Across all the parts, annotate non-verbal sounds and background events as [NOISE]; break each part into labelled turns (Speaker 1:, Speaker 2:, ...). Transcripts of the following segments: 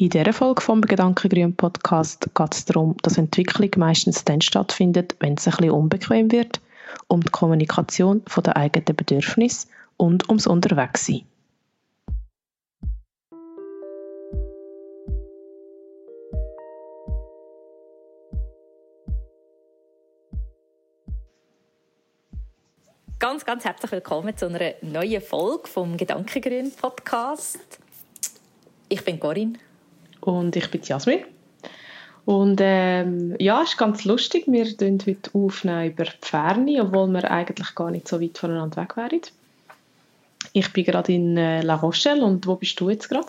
Speaker 1: In dieser Folge vom Gedankengrün Podcast geht es darum, dass Entwicklung meistens dann stattfindet, wenn es ein bisschen unbequem wird, um die Kommunikation der eigenen Bedürfnisse und ums Unterwegssein.
Speaker 2: Ganz, ganz herzlich willkommen zu einer neuen Folge vom Gedankengrün Podcast. Ich bin Corinne.
Speaker 1: Und ich bin Jasmin. Und ähm, ja, es ist ganz lustig. Wir nehmen heute aufnehmen über die Ferne, obwohl wir eigentlich gar nicht so weit voneinander weg wären. Ich bin gerade in äh, La Rochelle und wo bist du jetzt gerade?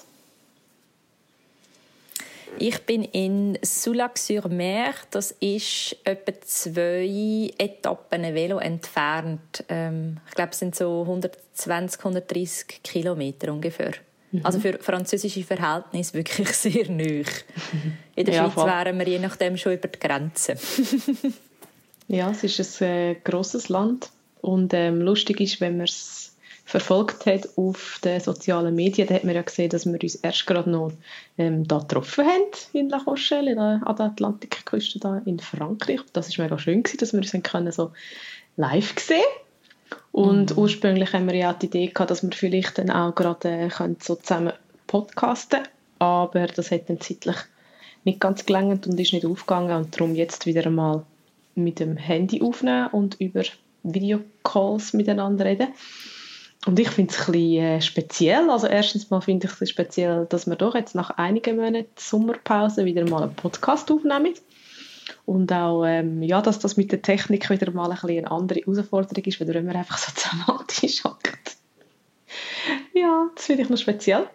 Speaker 2: Ich bin in Soulac-sur-Mer. Das ist etwa zwei Etappen Velo entfernt. Ähm, ich glaube, es sind so 120, 130 Kilometer ungefähr. Mhm. Also für französische Verhältnisse wirklich [LAUGHS] sehr neu. In der ja, Schweiz voll. wären wir je nachdem schon über die Grenze. [LAUGHS]
Speaker 1: ja, es ist ein äh, grosses Land und ähm, lustig ist, wenn man es verfolgt hat auf den sozialen Medien, da hat man ja gesehen, dass wir uns erst gerade noch ähm, da getroffen haben in La Rochelle, an der Atlantikküste da in Frankreich. Das war mega schön, gewesen, dass wir uns können so live sehen und mhm. ursprünglich haben wir ja die Idee gehabt, dass wir vielleicht dann auch gerade äh, können so zusammen podcasten aber das hat dann zeitlich nicht ganz gelangt und ist nicht aufgegangen und darum jetzt wieder einmal mit dem Handy aufnehmen und über Videocalls miteinander reden. Und ich finde es ein bisschen äh, speziell. Also erstens mal finde ich es speziell, dass wir doch jetzt nach einigen Monaten Sommerpause wieder mal einen Podcast aufnehmen. Und auch, ähm, ja, dass das mit der Technik wieder mal ein bisschen eine andere Herausforderung ist, wenn man einfach so [LAUGHS] zusammen am Tisch hockt. ja, das finde ich noch speziell.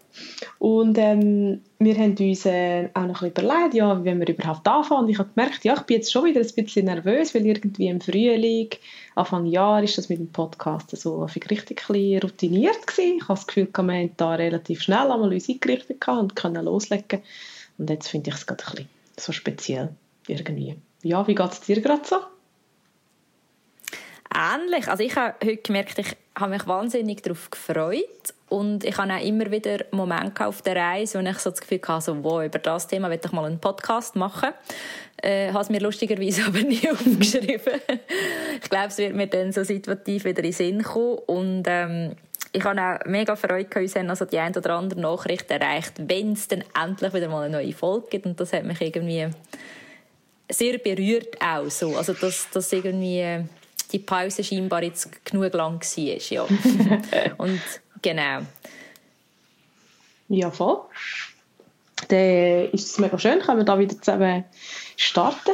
Speaker 1: Und ähm, wir haben uns äh, auch noch ein bisschen überlegt, ja, wie wir überhaupt anfangen. Und ich habe gemerkt, ja, ich bin jetzt schon wieder ein bisschen nervös, weil irgendwie im Frühling, Anfang Jahr, ist das mit dem Podcast so richtig routiniert gewesen. Ich habe das Gefühl, wir haben da relativ schnell einmal uns eingerichtet und können loslegen. Und jetzt finde ich es gerade ein bisschen so speziell irgendwie. Ja, wie geht es dir gerade so?
Speaker 2: Ähnlich. Also ich habe heute gemerkt, ich habe mich wahnsinnig darauf gefreut und ich habe auch immer wieder Momente auf der Reise, wo ich so das Gefühl hatte, so, wow, über das Thema will ich mal einen Podcast machen. Äh, habe es mir lustigerweise [LAUGHS] aber nie [LAUGHS] aufgeschrieben. ich glaube, es wird mir dann so situativ wieder in den Sinn kommen und ähm, ich habe auch mega Freude, uns haben also die ein oder andere Nachricht erreicht, wenn es dann endlich wieder mal eine neue Folge gibt und das hat mich irgendwie sehr berührt auch so. Also, dass, dass irgendwie die Pause scheinbar jetzt genug lang war. Ja. [LAUGHS] Und genau.
Speaker 1: Ja, voll. Dann ist es mega schön, können wir da wieder zusammen starten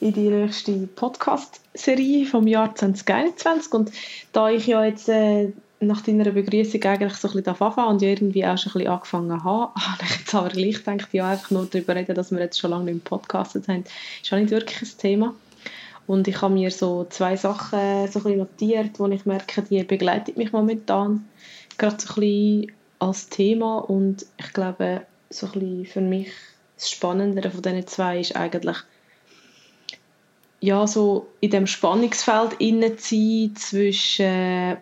Speaker 1: in die nächste Podcast-Serie vom Jahr 2021. Und da ich ja jetzt äh, nach deiner Begrüßung eigentlich so ein bisschen anfangen und irgendwie auch schon ein bisschen angefangen habe, habe ich jetzt aber gleich gedacht, ja, einfach nur darüber reden, dass wir jetzt schon lange nicht mehr podcastet haben, ist auch nicht wirklich ein Thema. Und ich habe mir so zwei Sachen so ein bisschen notiert, wo ich merke, die begleiten mich momentan gerade so ein bisschen als Thema und ich glaube, so ein bisschen für mich das Spannendere von diesen zwei ist eigentlich, ja, so in dem Spannungsfeld innen zu sein zwischen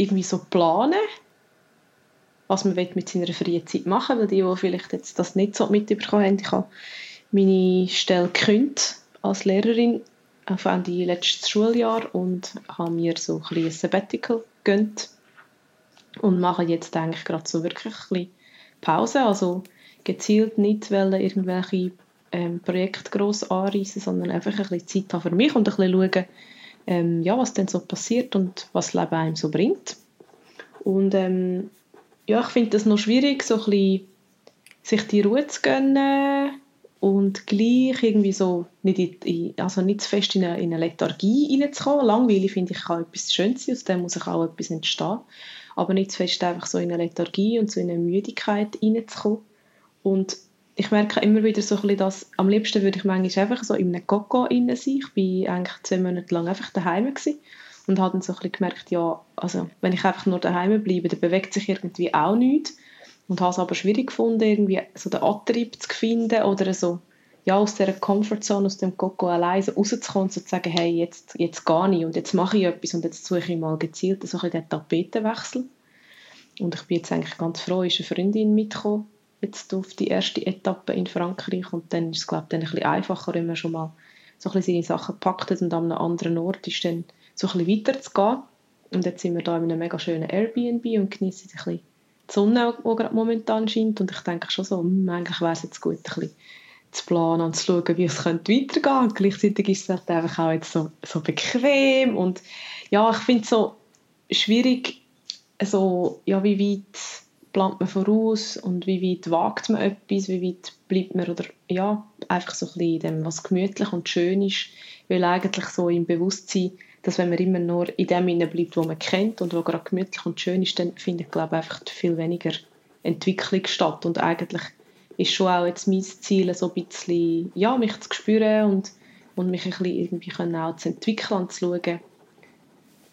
Speaker 1: irgendwie so planen, was man mit seiner freien Zeit machen will. Weil die, die vielleicht jetzt das nicht so mitbekommen haben, ich habe meine Stelle gekündigt als Lehrerin auf Ende letztes Schuljahr und habe mir so ein, ein Sabbatical gegönnt und mache jetzt eigentlich gerade so wirklich ein bisschen Pause, also gezielt nicht irgendwelche ähm, Projekte gross anreißen, sondern einfach ein bisschen Zeit haben für mich und ein bisschen schauen, ähm, ja, was denn so passiert und was Leben einem so bringt. Und ähm, ja, ich finde das noch schwierig, so ein bisschen sich die Ruhe zu gönnen und gleich irgendwie so nicht, in, also nicht zu fest in eine, in eine Lethargie hineinzukommen. Langweilig finde ich kann etwas Schönes aus dem muss auch etwas entstehen. Aber nicht zu fest einfach so in eine Lethargie und so in eine Müdigkeit hineinzukommen. Und ich merke immer wieder so ein dass am liebsten würde ich manchmal einfach so in einem Koko sein. Ich war eigentlich zwei Monate lang einfach daheim gewesen und habe dann so ein gemerkt, ja, also wenn ich einfach nur daheim bleibe, dann bewegt sich irgendwie auch nichts und habe es aber schwierig gefunden, irgendwie so den Antrieb zu finden oder so ja, aus dieser Comfortzone, aus dem Koko allein so rauszukommen und so zu sagen, hey, jetzt, jetzt gehe ich und jetzt mache ich etwas und jetzt suche ich mal gezielt so ein den Tapetenwechsel. Und ich bin jetzt eigentlich ganz froh, ist eine Freundin mitgekommen jetzt auf die erste Etappe in Frankreich und dann ist es glaube ich ein einfacher, wenn man schon mal so ein bisschen seine Sachen gepackt hat und an einem anderen Ort ist dann so ein bisschen weiterzugehen. Und jetzt sind wir da in einem mega schönen Airbnb und genießen ein bisschen die Sonne, die gerade momentan scheint. Und ich denke schon so, hm, eigentlich wäre es jetzt gut, ein bisschen zu planen und zu schauen, wie es könnte weitergehen. Und gleichzeitig ist es halt einfach auch jetzt so, so bequem. Und ja, ich finde es so schwierig, so, ja, wie weit plant man voraus und wie weit wagt man etwas, wie weit bleibt man oder ja, einfach so ein bisschen in dem, was gemütlich und schön ist, weil eigentlich so im Bewusstsein, dass wenn man immer nur in dem Sinne bleibt, wo man kennt und wo gerade gemütlich und schön ist, dann findet, ich glaube einfach viel weniger Entwicklung statt und eigentlich ist schon auch jetzt mein Ziel, so ein bisschen, ja, mich zu spüren und, und mich ein bisschen irgendwie können auch zu entwickeln und zu schauen,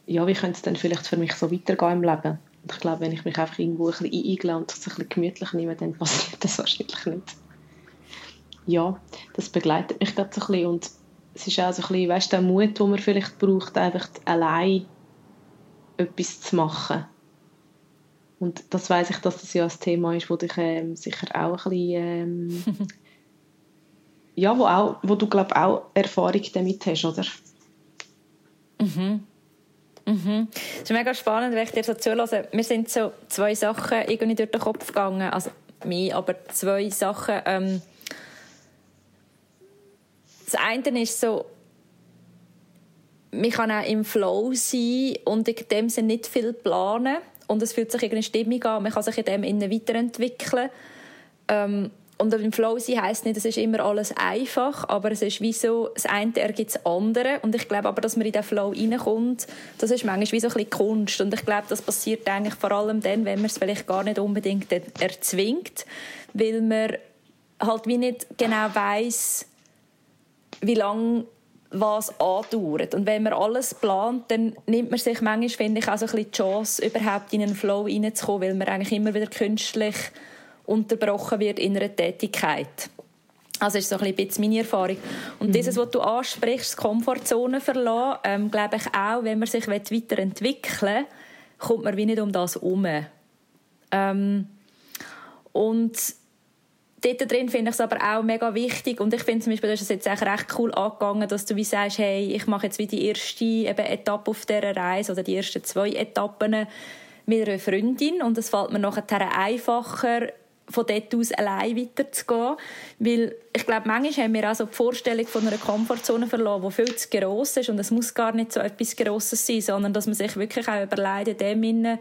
Speaker 1: ja, wie könnte es denn vielleicht für mich so weitergehen im Leben. Und ich glaube, wenn ich mich einfach irgendwo ein bisschen eigle und es ein bisschen gemütlich nehme, dann passiert das [LAUGHS] wahrscheinlich nicht. Ja, das begleitet mich gerade so ein bisschen und es ist auch so ein bisschen, weißt, der Mut, den man vielleicht braucht, einfach allein etwas zu machen und das weiß ich, dass das ja ein Thema ist, wo dich ähm, sicher auch ein bisschen, ähm, [LAUGHS] ja, wo, auch, wo du glaube auch Erfahrung damit hast, oder?
Speaker 2: Mhm. Mhm. Es ist mega spannend, wenn ich dir so zulasse. Mir sind so zwei Sachen irgendwie durch den Kopf gegangen, also mir, aber zwei Sachen. Ähm, das eine ist so, man kann auch im Flow sein und in dem Sinne nicht viel planen und es fühlt sich eine Stimmung an, man kann sich in dem innen weiterentwickeln. Ähm, und im Flow sein heisst nicht, es ist immer alles einfach, aber es ist wie so, das eine ergibt das andere. Und ich glaube aber, dass man in den Flow reinkommt, das ist manchmal wie so ein bisschen Kunst. Und ich glaube, das passiert eigentlich vor allem dann, wenn man es vielleicht gar nicht unbedingt erzwingt, weil man halt wie nicht genau weiß, wie lange was andauert. Und wenn man alles plant, dann nimmt man sich manchmal, finde ich, auch so ein bisschen die Chance, überhaupt in einen Flow reinzukommen, weil man eigentlich immer wieder künstlich unterbrochen wird in einer Tätigkeit. Also ist so ein bisschen meine Erfahrung. Und mhm. dieses, was du ansprichst, Komfortzone verlassen, ähm, glaube ich auch, wenn man sich weiterentwickeln will, kommt man wie nicht um das herum. Ähm, und dort drin finde ich es aber auch mega wichtig und ich finde zum Beispiel, du hast es jetzt echt recht cool angegangen, dass du wie sagst, hey, ich mache jetzt wie die erste eben Etappe auf dieser Reise oder die ersten zwei Etappen mit einer Freundin und es fällt mir nachher einfacher, von dort aus allein weiterzugehen. Weil ich glaube, manchmal haben wir auch so die Vorstellung von einer Komfortzone verloren, die viel zu gross ist und es muss gar nicht so etwas Grosses sein, sondern dass man sich wirklich auch überlegt, in dem Sinne,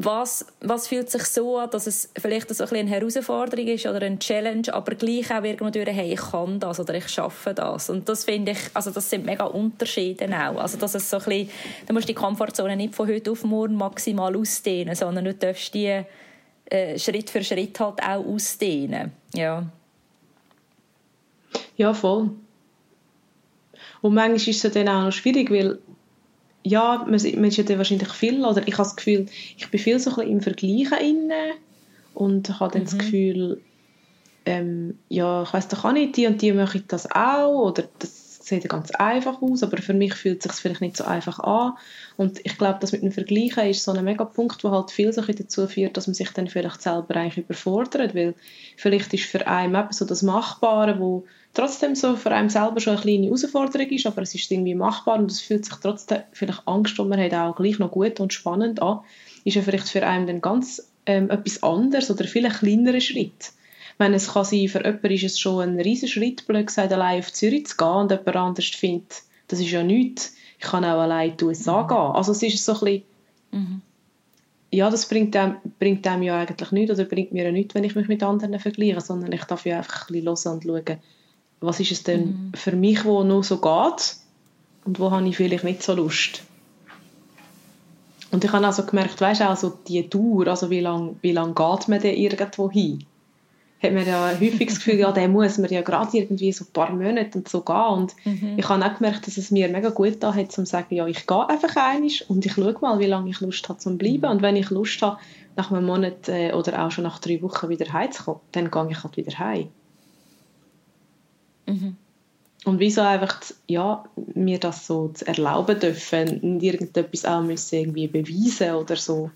Speaker 2: was, was fühlt sich so an, dass es vielleicht so ein eine Herausforderung ist oder eine Challenge, aber gleich auch irgendwo hey, ich kann das oder ich schaffe das. Und das finde ich, also das sind mega Unterschiede auch. Also dass es so ein bisschen, du musst die Komfortzone nicht von heute auf morgen maximal ausdehnen, sondern du darfst die äh, Schritt für Schritt halt auch ausdehnen. Ja.
Speaker 1: Ja, voll. Und manchmal ist es dann auch noch schwierig, weil ja, man, man ist ja wahrscheinlich viel, oder ich habe das Gefühl, ich bin viel so ein bisschen im Vergleichen inne und habe dann mhm. das Gefühl, ähm, ja, ich weiß doch auch nicht, die und die machen das auch, oder das sieht ganz einfach aus, aber für mich fühlt es sich vielleicht nicht so einfach an. Und ich glaube, das mit dem Vergleichen ist so ein mega Punkt, der halt viel so dazu führt, dass man sich dann vielleicht selber eigentlich überfordert, weil vielleicht ist für einen eben so das Machbare, wo trotzdem so für einen selber schon eine kleine Herausforderung ist, aber es ist irgendwie machbar und es fühlt sich trotzdem vielleicht Angst und man hat auch gleich noch gut und spannend an, ist ja vielleicht für einen dann ganz ähm, etwas anderes oder viel ein kleinerer Schritt. Wenn es kann sein, für jemanden ist es schon ein riesiger Schritt, blöd gesagt, allein auf Zürich zu gehen und jemand anders findet, das ist ja nichts. Ich kann auch allein in die USA mhm. gehen. Also es ist so ein bisschen, mhm. ja, das bringt einem, bringt einem ja eigentlich nichts oder bringt mir ja nichts, wenn ich mich mit anderen vergleiche, sondern ich darf ja einfach ein bisschen hören und schauen, was ist es denn mhm. für mich, wo noch so geht und wo habe ich vielleicht nicht so Lust. Und ich habe also gemerkt, weißt du, also die Dauer, also wie lange wie lang geht man denn irgendwo hin? Hat man ja häufig das Gefühl, ja, der muss man ja gerade irgendwie so ein paar Monate und so gehen. Und mhm. ich habe auch gemerkt, dass es mir mega gut da hat, zu sagen, ja, ich gehe einfach einig und ich schaue mal, wie lange ich Lust habe zum bleiben. Mhm. Und wenn ich Lust habe, nach einem Monat äh, oder auch schon nach drei Wochen wieder heimzukommen, dann gehe ich halt wieder heim. Mhm. Und wieso einfach, ja, mir das so zu erlauben dürfen, nicht irgendetwas auch müssen irgendwie beweisen oder so.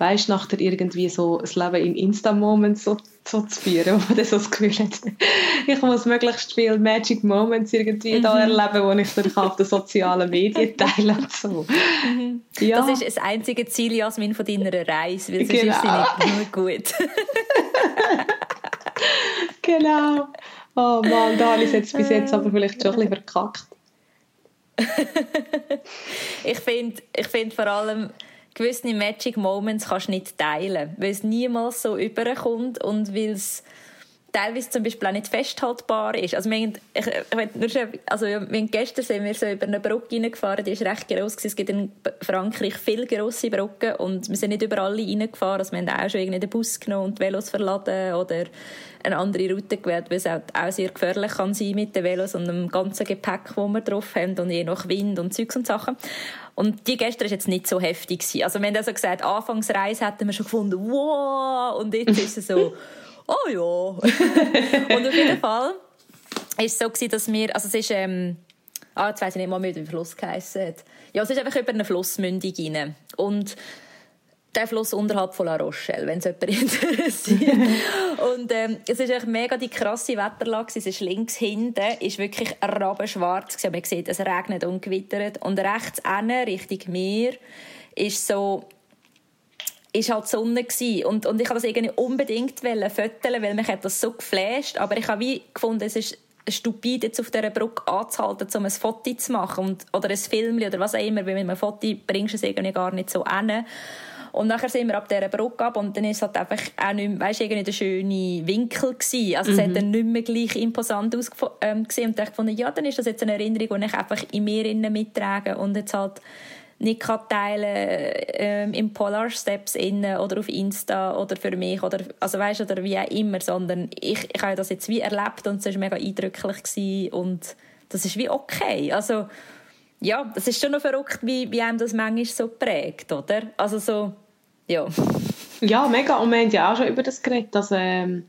Speaker 1: Weißt nachher irgendwie so das Leben in Insta-Moments so, so zu führen, [LAUGHS] wo man so das Gefühl hat, [LAUGHS] ich muss möglichst viele Magic Moments irgendwie mhm. da erleben, die ich dann auf den sozialen Medien [LAUGHS] teile und so.
Speaker 2: Mhm. Ja. Das ist das einzige Ziel, Jasmin, von deiner Reise, weil sonst genau. ist sie nicht nur gut.
Speaker 1: genau. Oh Mann, da habe ich es jetzt bis jetzt aber vielleicht schon ein bisschen verkackt.
Speaker 2: ich finde ich find vor allem, gewisse Magic Moments kannst du nicht teilen, weil es niemals so überkommt und weil es teilweise zum Beispiel auch nicht festhaltbar ist. Also, wir, haben, ich, ich nur also wir haben gestern sind wir so über eine Brücke reingefahren, die ist recht gross Es gibt in Frankreich viele grosse Brücken und wir sind nicht über alle reingefahren. Also wir haben auch schon den Bus genommen und Velos verladen oder eine andere Route gewählt, weil es auch, auch sehr gefährlich kann sein mit den Velos und dem ganzen Gepäck, das wir drauf haben und je nach Wind und Zeugs und Sachen. Und die gestern war jetzt nicht so heftig. Gewesen. Also wir haben also gesagt, Anfangsreise hätten wir schon gefunden, wow, und jetzt ist es so, [LAUGHS] oh ja. [LAUGHS] und auf jeden Fall war es so, gewesen, dass wir, also es ist, ähm, ah, jetzt weiss ich nicht mal mehr, wie der Fluss geheissen hat. Ja, es ist einfach über eine Flussmündung rein. Und der Fluss unterhalb von La Rochelle, wenn es jemand [LAUGHS] interessiert. und ähm, es ist echt mega die krasse Wetterlage. Es ist links hinten, ist wirklich rabenschwarz. Man sieht, es regnet und gewittert. Und rechts hinten, Richtung Meer, ist so ist halt die Sonne gewesen. Und, und ich wollte das irgendwie unbedingt fotografieren, weil mich hat das so geflasht. Aber ich habe wie gefunden, es ist stupid, jetzt auf dieser Brücke anzuhalten, um ein Foto zu machen. Und, oder ein Film oder was auch immer, weil mit einem Foto bringst du es irgendwie gar nicht so hin. Und nachher sind wir ab dieser Brücke ab und dann ist es halt einfach auch nicht mehr, weißt, irgendwie der schöne Winkel gewesen. Also mhm. es hat dann nicht mehr gleich imposant ausgesehen. Ähm, und ich dachte, ja, dann ist das jetzt eine Erinnerung, die ich einfach in mir mittrage und jetzt halt nicht teilen ähm, im Polar Steps innen oder auf Insta oder für mich oder also weißt oder wie auch immer, sondern ich, ich habe das jetzt wie erlebt und es war mega eindrücklich gewesen und das ist wie okay. Also ja, das ist schon noch verrückt, wie, wie einem das manchmal so prägt, oder? Also so, ja.
Speaker 1: Ja, mega. Und wir haben ja auch schon über das geredet, dass, ähm,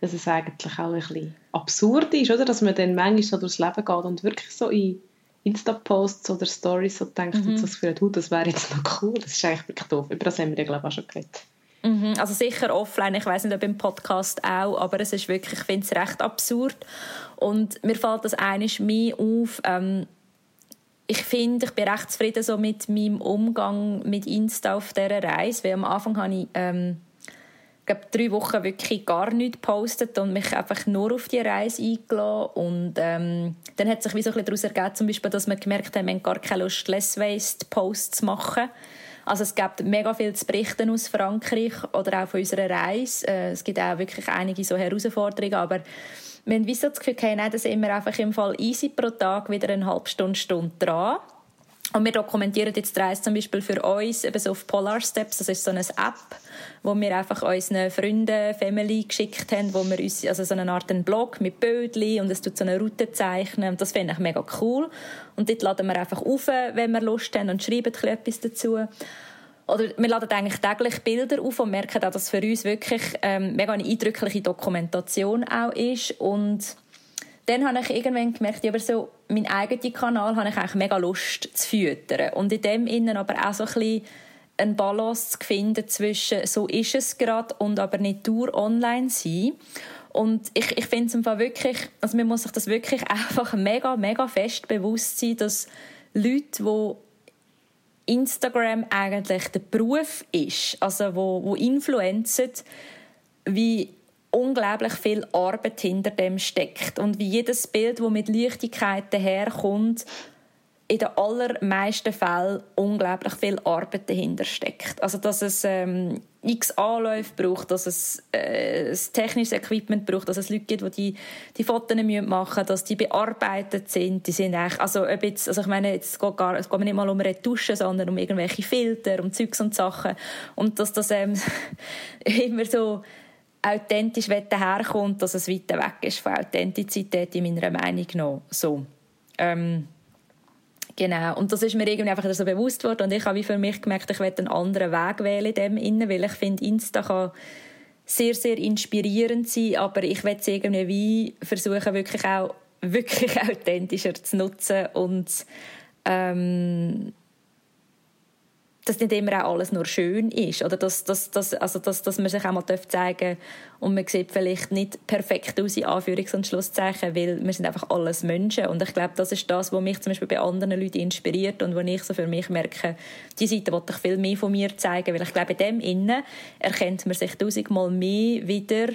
Speaker 1: dass es eigentlich auch ein bisschen absurd ist, oder? Dass man dann manchmal so durchs Leben geht und wirklich so in Insta-Posts oder Stories so denkt mhm. und so das Gefühl hat, das wäre jetzt noch cool. Das ist eigentlich wirklich doof. Über das haben wir ja, glaube ich, auch schon geredet.
Speaker 2: Mhm. Also sicher offline, ich weiß nicht, ob im Podcast auch, aber es ist wirklich, ich finde es recht absurd. Und mir fällt das eines mehr auf, ähm, ich finde, ich bin recht zufrieden so mit meinem Umgang mit Insta auf dieser Reise, weil am Anfang habe ich ähm, glaube, drei Wochen wirklich gar nichts gepostet und mich einfach nur auf die Reise eingeladen. Und ähm, dann hat sich wie so ein bisschen daraus ergeben, zum Beispiel, dass wir gemerkt haben, wir haben gar keine Lust, Less Waste Posts zu machen. Also es gibt mega viel zu berichten aus Frankreich oder auch von unserer Reise. Äh, es gibt auch wirklich einige so Herausforderungen, aber wir haben wie so das Gefühl, okay, nein, da sind wir einfach im Fall easy pro Tag wieder eine halbe Stunde, Stunde dran. Und wir dokumentieren jetzt die Reise zum Beispiel für uns eben so auf Polar Steps. Das ist so eine App, wo wir einfach unseren Freunden, Family geschickt haben, wo wir uns, also so eine Art einen Blog mit Bildchen und es tut so eine Route zeichnen. Und das finde ich mega cool. Und dort laden wir einfach auf, wenn wir Lust haben und schreiben etwas dazu. Oder wir laden eigentlich täglich Bilder auf und merken auch, dass für uns wirklich ähm, mega eine eindrückliche Dokumentation auch ist. Und dann habe ich irgendwann gemerkt, aber so meinen eigenen Kanal habe ich eigentlich mega Lust zu füttern. Und in dem Innen aber auch so ein bisschen eine Balance zu finden zwischen so ist es gerade und aber nicht durch online sein. Und ich, ich finde es einfach wirklich, also man muss sich das wirklich [LAUGHS] einfach mega, mega fest bewusst sein, dass Leute, die Instagram eigentlich der Beruf ist, also wo, wo influenzen, wie unglaublich viel Arbeit hinter dem steckt und wie jedes Bild, das mit Leichtigkeit daherkommt, in den allermeisten Fällen unglaublich viel Arbeit dahinter steckt. Also dass es ähm, x Anläufe braucht, dass es äh, das technisches Equipment braucht, dass es Leute gibt, die die, die Fotos machen müssen, dass die bearbeitet sind. Die sind eigentlich, also, ob jetzt, also ich meine, jetzt geht gar, es geht nicht mal um Retuschen, sondern um irgendwelche Filter, um Zeugs und Sachen. Und dass das ähm, [LAUGHS] immer so authentisch herkommt, dass es weiter weg ist von Authentizität in meiner Meinung nach. So. Ähm, genau. Und das ist mir irgendwie einfach so bewusst worden und ich habe für mich gemerkt, ich werde einen anderen Weg wählen in dem Innen, weil ich finde, Insta kann sehr, sehr inspirierend sein, aber ich werde es irgendwie wie versuchen, wirklich auch [LAUGHS] wirklich authentischer zu nutzen und ähm, dass nicht immer auch alles nur schön ist. Oder dass, dass, dass, also dass, dass man sich auch mal zeigen und man sieht vielleicht nicht perfekt aus, in Anführungs- und Schlusszeichen, weil wir sind einfach alles Menschen. Und ich glaube, das ist das, was mich zum Beispiel bei anderen Leuten inspiriert und wo ich so für mich merke, die Seite wollte ich viel mehr von mir zeigen, weil ich glaube, in dem Innen erkennt man sich tausendmal mehr wieder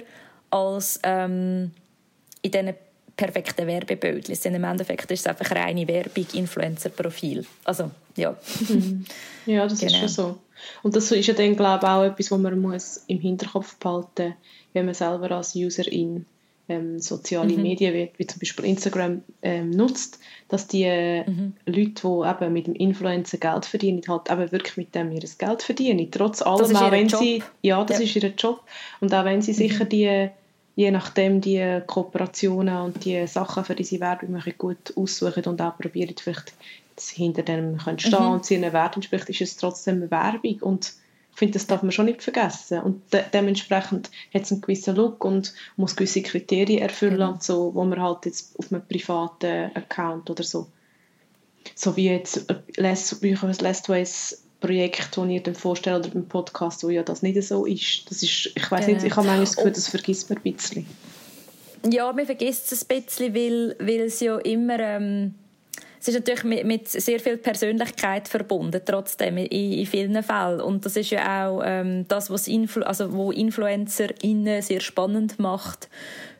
Speaker 2: als ähm, in diesen perfekten Werbebildchen. Im Endeffekt ist es einfach reine Werbung, Influencer-Profil. Also, ja.
Speaker 1: Mhm. Ja, das genau. ist schon so. Und das ist ja dann, glaube ich, auch etwas, was man muss im Hinterkopf behalten muss, wenn man selber als Userin ähm, soziale mhm. Medien wie, wie, zum Beispiel Instagram ähm, nutzt, dass die mhm. Leute, die eben mit dem Influencer Geld verdienen, halt eben wirklich mit dem ihr Geld verdienen. Trotz allem, auch wenn Job. sie, ja, das ja. ist ihr Job. Und auch wenn sie mhm. sicher die je nachdem die Kooperationen und die Sachen, für die sie Werbung machen, gut aussuchen und auch probieren, vielleicht hinter dem können stehen mhm. und sie einen Wert entspricht, ist es trotzdem Werbung und ich finde, das darf man schon nicht vergessen und de dementsprechend hat es einen gewissen Look und muss gewisse Kriterien erfüllen mhm. und so, wo man halt jetzt auf einem privaten Account oder so so wie jetzt Last, Last Ways Projekt, das ich dann vorstelle oder beim Podcast, wo ja das nicht so ist. Das ist ich weiß genau. nicht, ich habe manchmal das Gefühl, das vergisst man ein bisschen.
Speaker 2: Ja, man vergisst es ein bisschen, weil, weil es ja immer... Ähm es ist natürlich mit, mit, sehr viel Persönlichkeit verbunden, trotzdem in, in vielen Fällen. Und das ist ja auch ähm, das, was Influ also wo InfluencerInnen sehr spannend macht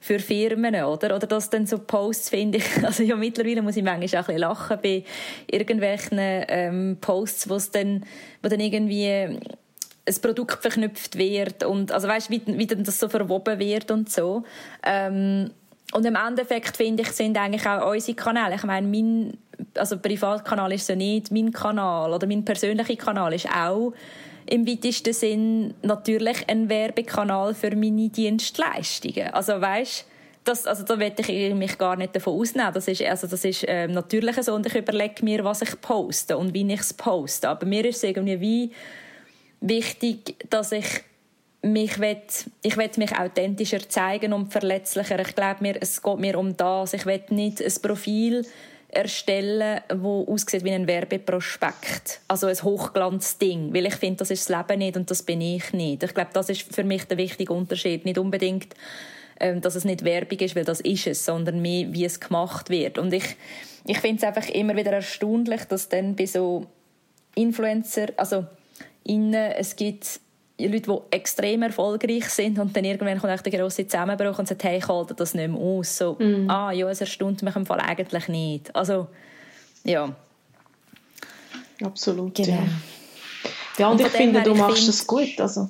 Speaker 2: für Firmen, oder? Oder dass dann so Posts finde ich, [LAUGHS] also ja, mittlerweile muss ich manchmal auch ein bisschen lachen bei irgendwelchen ähm, Posts, wo dann, wo dann irgendwie ein Produkt verknüpft wird und also weißt wie, wie dann das so verwoben wird und so ähm, und im Endeffekt finde ich sind eigentlich auch unsere Kanäle ich meine mein also Privatkanal ist so nicht mein Kanal oder mein persönlicher Kanal ist auch im weitesten Sinn natürlich ein Werbekanal für meine Dienstleistungen. Also weißt, das, also da will ich mich gar nicht davon ausnehmen. Das ist, also das ist ähm, natürlich so und ich überlege mir, was ich poste und wie ich es poste. Aber mir ist es irgendwie wie wichtig, dass ich mich will, ich will mich authentischer zeigen und verletzlicher. Ich glaube mir, es geht mir um das. Ich will nicht ein Profil erstellen, wo aussieht wie ein Werbeprospekt. Also ein Hochglanzding. Weil ich finde, das ist das Leben nicht und das bin ich nicht. Ich glaube, das ist für mich der wichtige Unterschied. Nicht unbedingt, ähm, dass es nicht Werbung ist, weil das ist es, sondern mehr, wie es gemacht wird. Und ich, ich finde es einfach immer wieder erstaunlich, dass dann bei so Influencer, also innen, es gibt Leute, die extrem erfolgreich sind und dann irgendwann kommt der grosse Zusammenbruch und sagt, hey, ich halte das nicht mehr aus. So, mm. ah, ja, es erstaunt mich im Fall eigentlich nicht. Also, ja.
Speaker 1: Absolut, genau. ja. Ja, und, und ich finde, du machst find, das gut, also.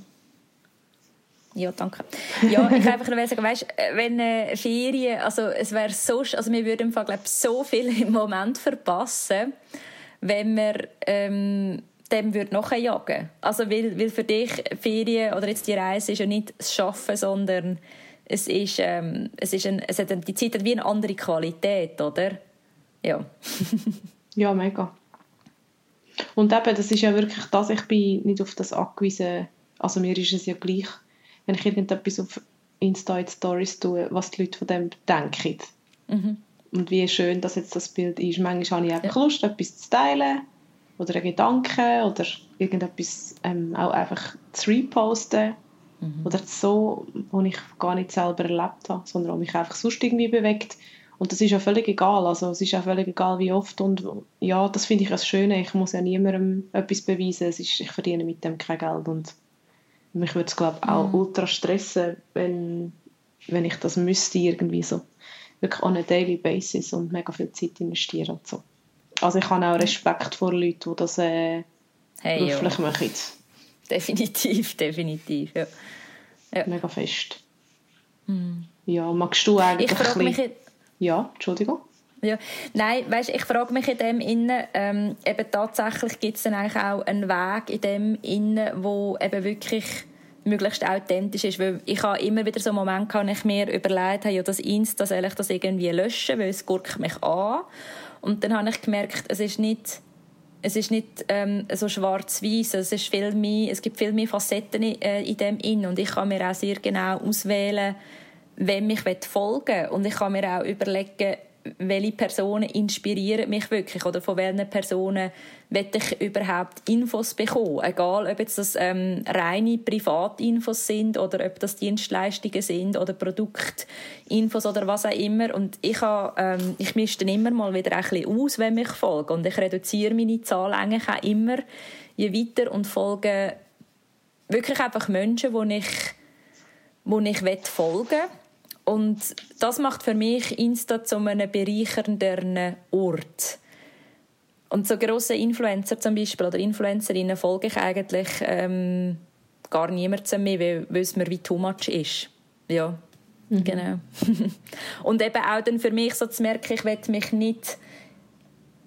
Speaker 2: Ja, danke. Ja, ich einfach nur sagen, weißt, wenn äh, Ferien, also es wäre so, also wir würden im Fall, glaube so viel im Moment verpassen, wenn wir ähm, dem würde nachjagen. Also weil, weil für dich Ferien oder jetzt die Reise ist ja nicht das Schaffen, sondern es ist, ähm, es ist ein, es hat die Zeit hat wie eine andere Qualität, oder? Ja. [LAUGHS]
Speaker 1: ja, mega. Und eben, das ist ja wirklich das, ich bin nicht auf das angewiesen, also mir ist es ja gleich, wenn ich irgendetwas auf Insta in Stories tue, was die Leute von dem denken. Mhm. Und wie schön dass jetzt das Bild ist. Manchmal habe ich einfach ja. Lust, etwas zu teilen oder ein Gedanke oder irgendetwas ähm, auch einfach zu reposten mhm. oder so, was ich gar nicht selber erlebt habe, sondern was mich einfach sonst irgendwie bewegt. Und das ist ja völlig egal, also es ist ja völlig egal, wie oft und ja, das finde ich das Schöne, ich muss ja niemandem etwas beweisen, es ist, ich verdiene mit dem kein Geld und mich würde es glaube ich auch mhm. ultra stressen, wenn, wenn ich das müsste irgendwie so wirklich on a daily basis und mega viel Zeit investieren und so. Also ich habe auch Respekt vor Leuten, die das äh, hey, beruflich ja. machen.
Speaker 2: Definitiv, definitiv, ja. ja.
Speaker 1: Mega fest. Hm. Ja, magst du eigentlich ich ein bisschen... Ja, Entschuldigung.
Speaker 2: Ja. Nein, weißt, ich frage mich in dem Innen, ähm, eben tatsächlich gibt es dann eigentlich auch einen Weg in dem Innen, wo eben wirklich möglichst authentisch ist, weil ich habe immer wieder so Momente gehabt, wo ich mir überlegt habe, ja, das Insta soll ich das irgendwie löschen, weil es guckt mich an. Und dann habe ich gemerkt, es ist nicht, es ist nicht ähm, so schwarz-weiß. Es, es gibt viel mehr Facetten in, äh, in dem in und ich kann mir auch sehr genau auswählen, wem ich folgen will. Und ich kann mir auch überlegen, welche Personen inspirieren mich wirklich oder von welchen Personen will ich überhaupt Infos bekommen. Egal, ob jetzt das ähm, reine Privatinfos sind oder ob das Dienstleistungen sind oder Produktinfos oder was auch immer. Und ich, habe, ähm, ich mische dann immer mal wieder ein bisschen aus, wenn ich folge. Und ich reduziere meine Zahl eigentlich auch immer je weiter und folge wirklich einfach Menschen, wo ich, wo ich folgen will und das macht für mich Insta zu einem bereichernden Ort. Und so grosse Influencer zum Beispiel oder Influencerinnen folge ich eigentlich ähm, gar niemandem mehr, weil, weil es mir wie too much ist. Ja, mhm. genau. [LAUGHS] und eben auch dann für mich so zu merken, ich will mich nicht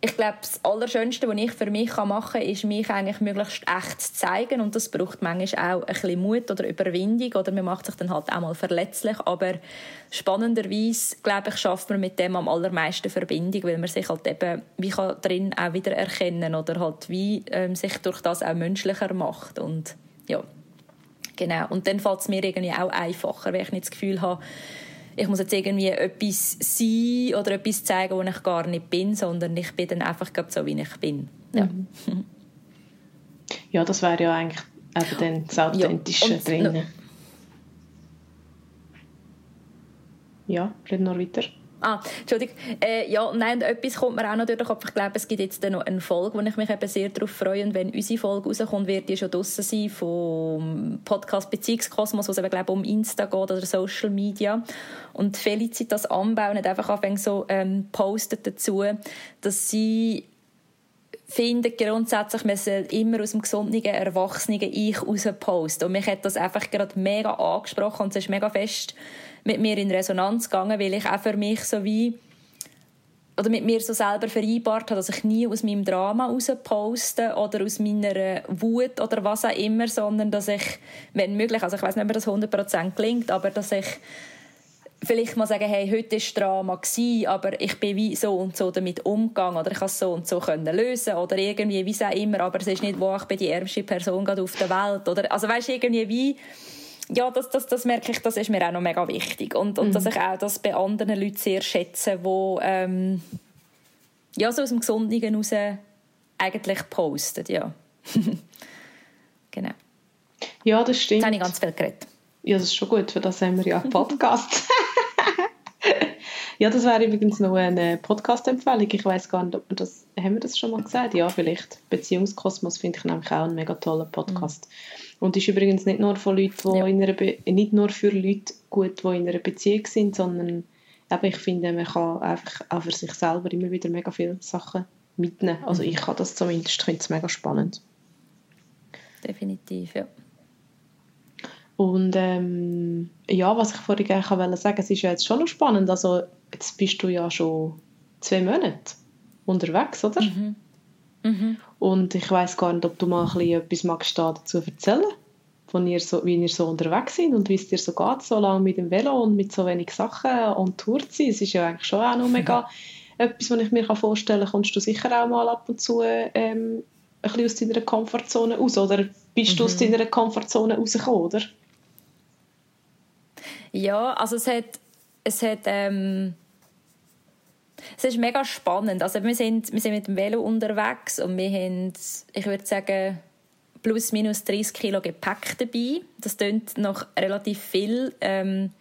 Speaker 2: ich glaube, das Allerschönste, was ich für mich machen kann, ist, mich eigentlich möglichst echt zu zeigen. Und das braucht manchmal auch ein bisschen Mut oder Überwindung. Oder man macht sich dann halt auch mal verletzlich. Aber spannenderweise, glaube ich, schafft man mit dem am allermeisten Verbindung, weil man sich halt eben wie kann drin auch wieder erkennen oder halt wie ähm, sich durch das auch menschlicher macht. Und ja, genau. Und dann fällt es mir irgendwie auch einfacher, wenn ich nicht das Gefühl habe, ich muss jetzt irgendwie etwas sein oder etwas zeigen, wo ich gar nicht bin, sondern ich bin dann einfach so, wie ich bin. Ja,
Speaker 1: mhm. [LAUGHS] ja das wäre ja eigentlich eben dann das Authentische ja, drin. Ja, red noch weiter.
Speaker 2: Ah, Entschuldigung. Äh, ja, nein, und etwas kommt mir auch noch durch den Kopf. Ich glaube, es gibt jetzt noch eine Folge, wo ich mich eben sehr darauf freue. Und wenn unsere Folge rauskommt, wird die schon draussen sein vom Podcast Beziehungskosmos, wo es eben, glaube um Insta geht oder Social Media. Und Felicitas Anbauen hat einfach angefangen so ähm, postet dazu, dass sie finde grundsätzlich, man soll immer aus dem gesunden, erwachsenen Ich raus posten. Und mich hat das einfach gerade mega angesprochen und es ist mega fest mit mir in Resonanz gegangen, weil ich auch für mich so wie oder mit mir so selber vereinbart habe, dass ich nie aus meinem Drama raus poste oder aus meiner Wut oder was auch immer, sondern dass ich, wenn möglich, also ich weiß nicht, ob das 100% gelingt, aber dass ich vielleicht mal sagen, hey, heute war Drama, aber ich bin wie so und so damit umgegangen oder ich konnte es so und so können lösen oder irgendwie, wie auch immer, aber es ist nicht, wo ich bin die ärmste Person auf der Welt oder, also weißt irgendwie wie ja, das, das, das merke ich, das ist mir auch noch mega wichtig. Und, und mhm. dass ich auch das bei anderen Leuten sehr schätze, die ähm, ja, so aus dem Gesunden heraus eigentlich posten, ja. [LAUGHS] genau.
Speaker 1: Ja, das stimmt.
Speaker 2: Jetzt habe ich ganz viel geredet.
Speaker 1: Ja, das ist schon gut, für das haben wir ja einen Podcast. [LAUGHS] ja, das wäre übrigens noch eine Podcast-Empfehlung. Ich weiß gar nicht, ob wir das, haben wir das schon mal gesagt? Ja, vielleicht. Beziehungskosmos finde ich nämlich auch einen mega tollen Podcast. Mhm. Und ist übrigens nicht nur, von Leuten, die ja. in einer Be nicht nur für Leute gut, die in einer Beziehung sind, sondern eben, ich finde, man kann einfach auch für sich selber immer wieder mega viele Sachen mitnehmen. Also ich kann das zumindest, finde es mega spannend.
Speaker 2: Definitiv, ja.
Speaker 1: Und ähm, ja, was ich vorhin gerne sagen wollte, es ist ja jetzt schon noch spannend, also jetzt bist du ja schon zwei Monate unterwegs, oder? Mhm. Mhm. Und ich weiß gar nicht, ob du mal ein bisschen etwas magst dazu erzählen von ihr so, wie ihr so unterwegs seid und wie es dir so geht, so lange mit dem Velo und mit so wenig Sachen und Tour zu sein. Es ist ja eigentlich schon auch noch [LAUGHS] mega etwas, was ich mir vorstellen kann. Kommst du sicher auch mal ab und zu ähm, ein bisschen aus deiner Komfortzone raus oder bist mhm. du aus mhm. deiner Komfortzone rausgekommen, oder?
Speaker 2: Ja, also es hat, es hat ähm es ist mega spannend. Also wir sind, wir sind mit dem Velo unterwegs und wir haben, ich würde sagen, plus minus 30 Kilo Gepäck dabei. Das klingt noch relativ viel. Ähm,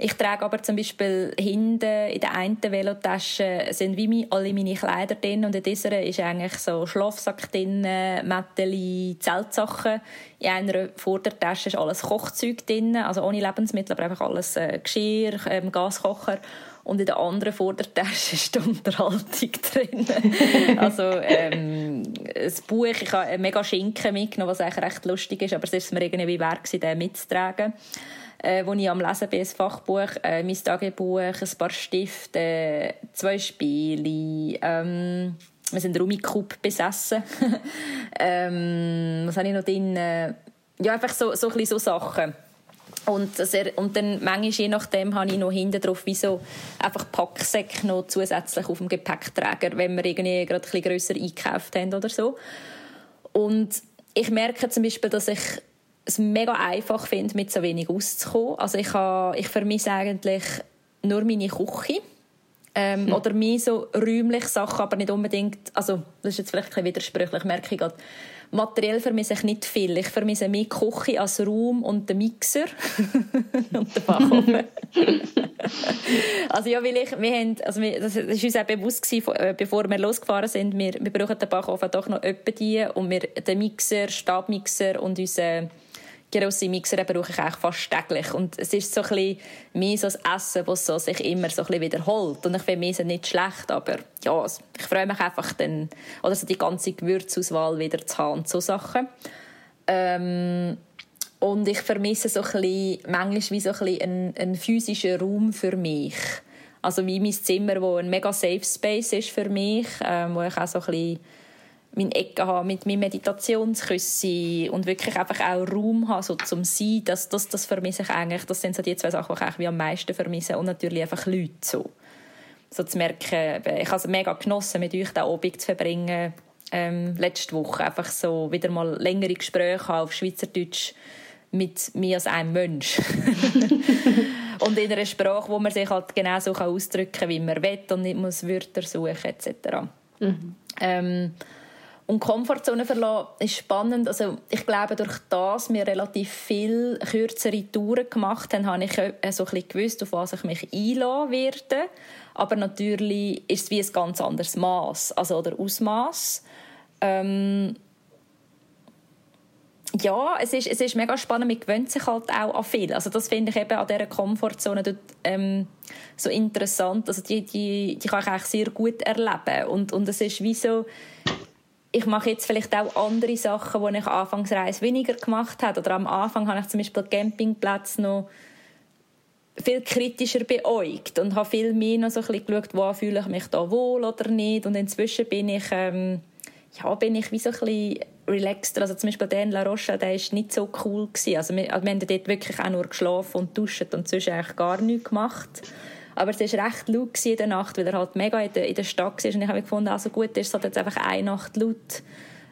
Speaker 2: ich trage aber zum Beispiel hinten in der einen Velotasche sind wie alle meine Kleider drin und in dieser ist eigentlich so Schlafsack drin, Mätteli, Zeltsachen. In einer Vordertasche ist alles Kochzeug drin, also ohne Lebensmittel, aber einfach alles äh, Geschirr, ähm, Gaskocher und in der anderen Vordertasche [LAUGHS] ist die Unterhaltung drin. [LAUGHS] also ähm, ein Buch, ich habe mega Schinken mitgenommen, was eigentlich recht lustig ist, aber es ist mir irgendwie wert, den mitzutragen. Äh, wo ich am Lesen bin, ein Fachbuch, äh, mein Tagebuch, ein paar Stifte, äh, zwei Spiele, ähm, wir sind Rumikub besessen. [LAUGHS] ähm, was habe ich noch drin? Ja, einfach so, so, ein so Sachen. Und, sehr, und dann manchmal, je nachdem, habe ich noch hinten drauf wie so einfach Packsäcke noch zusätzlich auf dem Gepäckträger, wenn wir irgendwie gerade ein bisschen grösser eingekauft haben oder so. Und ich merke zum Beispiel, dass ich es mega einfach finde, mit so wenig auszukommen. Also ich, habe, ich vermisse eigentlich nur meine Küche Ähm, hm. Oder mehr so räumliche Sachen, aber nicht unbedingt, also das ist jetzt vielleicht ein bisschen widersprüchlich, merke ich gerade. Materiell vermisse ich nicht viel. Ich vermisse mehr die Küche als Raum und den Mixer [LAUGHS] und den Backofen. [LAUGHS] also ja, weil ich, wir haben, also wir, das, ist uns auch bewusst gewesen, äh, bevor wir losgefahren sind, wir, wir brauchen den Backofen doch noch öppe die und wir den Mixer, Stabmixer und unseren grosse Mixer brauche ich eigentlich fast täglich. Und es ist so ein bisschen so Essen, das so sich immer so ein wiederholt. Und ich finde Mise nicht schlecht, aber ja, ich freue mich einfach dann, oder so die ganze Gewürzauswahl wieder zu haben und so Sachen. Ähm, und ich vermisse so ein bisschen, manchmal wie so ein bisschen einen, einen physischen Raum für mich. Also wie mein Zimmer, wo ein mega Safe Space ist für mich, ähm, wo ich auch so ein bisschen meine Ecke haben mit meinem Meditationsküsse und wirklich einfach auch Raum haben so zum Sein, das, das, das vermisse ich eigentlich. Das sind so die zwei Sachen, die ich eigentlich am meisten vermisse und natürlich einfach Leute so. So zu merken, ich habe es mega genossen, mit euch den Abend zu verbringen, ähm, letzte Woche. Einfach so wieder mal längere Gespräche auf Schweizerdeutsch mit mir als einem Mensch. [LAUGHS] und in einer Sprache, wo man sich halt genau so ausdrücken kann, wie man will und nicht muss Wörter suchen etc. Mhm. Ähm, und Komfortzone verlassen ist spannend. Also ich glaube, durch das wir relativ viel kürzere Touren gemacht haben, habe ich so ein bisschen gewusst, auf was ich mich einlassen werde. Aber natürlich ist es wie ein ganz anderes Maß, also oder Ausmaß. Ähm ja, es ist, es ist mega spannend, man gewöhnt sich halt auch an viel. Also das finde ich eben an dieser Komfortzone dort, ähm, so interessant. Also die, die, die kann ich eigentlich sehr gut erleben. Und, und es ist wie so, ich mache jetzt vielleicht auch andere Sachen, die ich anfangsreise weniger gemacht habe. Oder am Anfang habe ich zum Beispiel Campingplätze noch viel kritischer beäugt und habe viel mehr noch so ein bisschen geschaut, wo fühle ich mich da wohl oder nicht. Und inzwischen bin ich, ähm, ja, bin ich wie so ein bisschen relaxter. Also zum Beispiel der in La Roche, der war nicht so cool. Gewesen. Also wir, also wir haben dort wirklich auch nur geschlafen und duscht und sonst eigentlich gar nichts gemacht. Aber es war recht laut in der Nacht, weil er halt mega in der, in der Stadt war. Und ich habe gefunden, also gut, ist es halt jetzt einfach eine Nacht laut.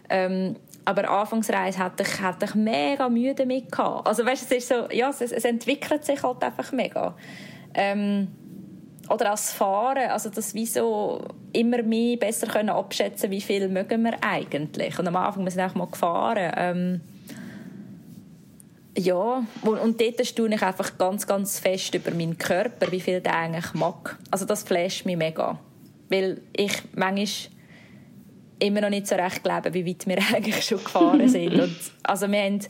Speaker 2: Ähm, aber Anfangsreise hatte ich, hatte ich mega damit gehabt. Also weißt, es ist so, ja, es, es entwickelt sich halt einfach mega. Ähm, oder als Fahren, also das wie so immer mehr besser können abschätzen, wie viel mögen wir eigentlich. Und am Anfang wir sind wir mal gefahren. Ähm, ja, und dort staune ich einfach ganz, ganz fest über meinen Körper, wie viel der eigentlich mag. Also das flasht mich mega. Weil ich manchmal immer noch nicht so recht glaube, wie weit wir [LAUGHS] eigentlich schon gefahren [LAUGHS] sind. Und, also wir haben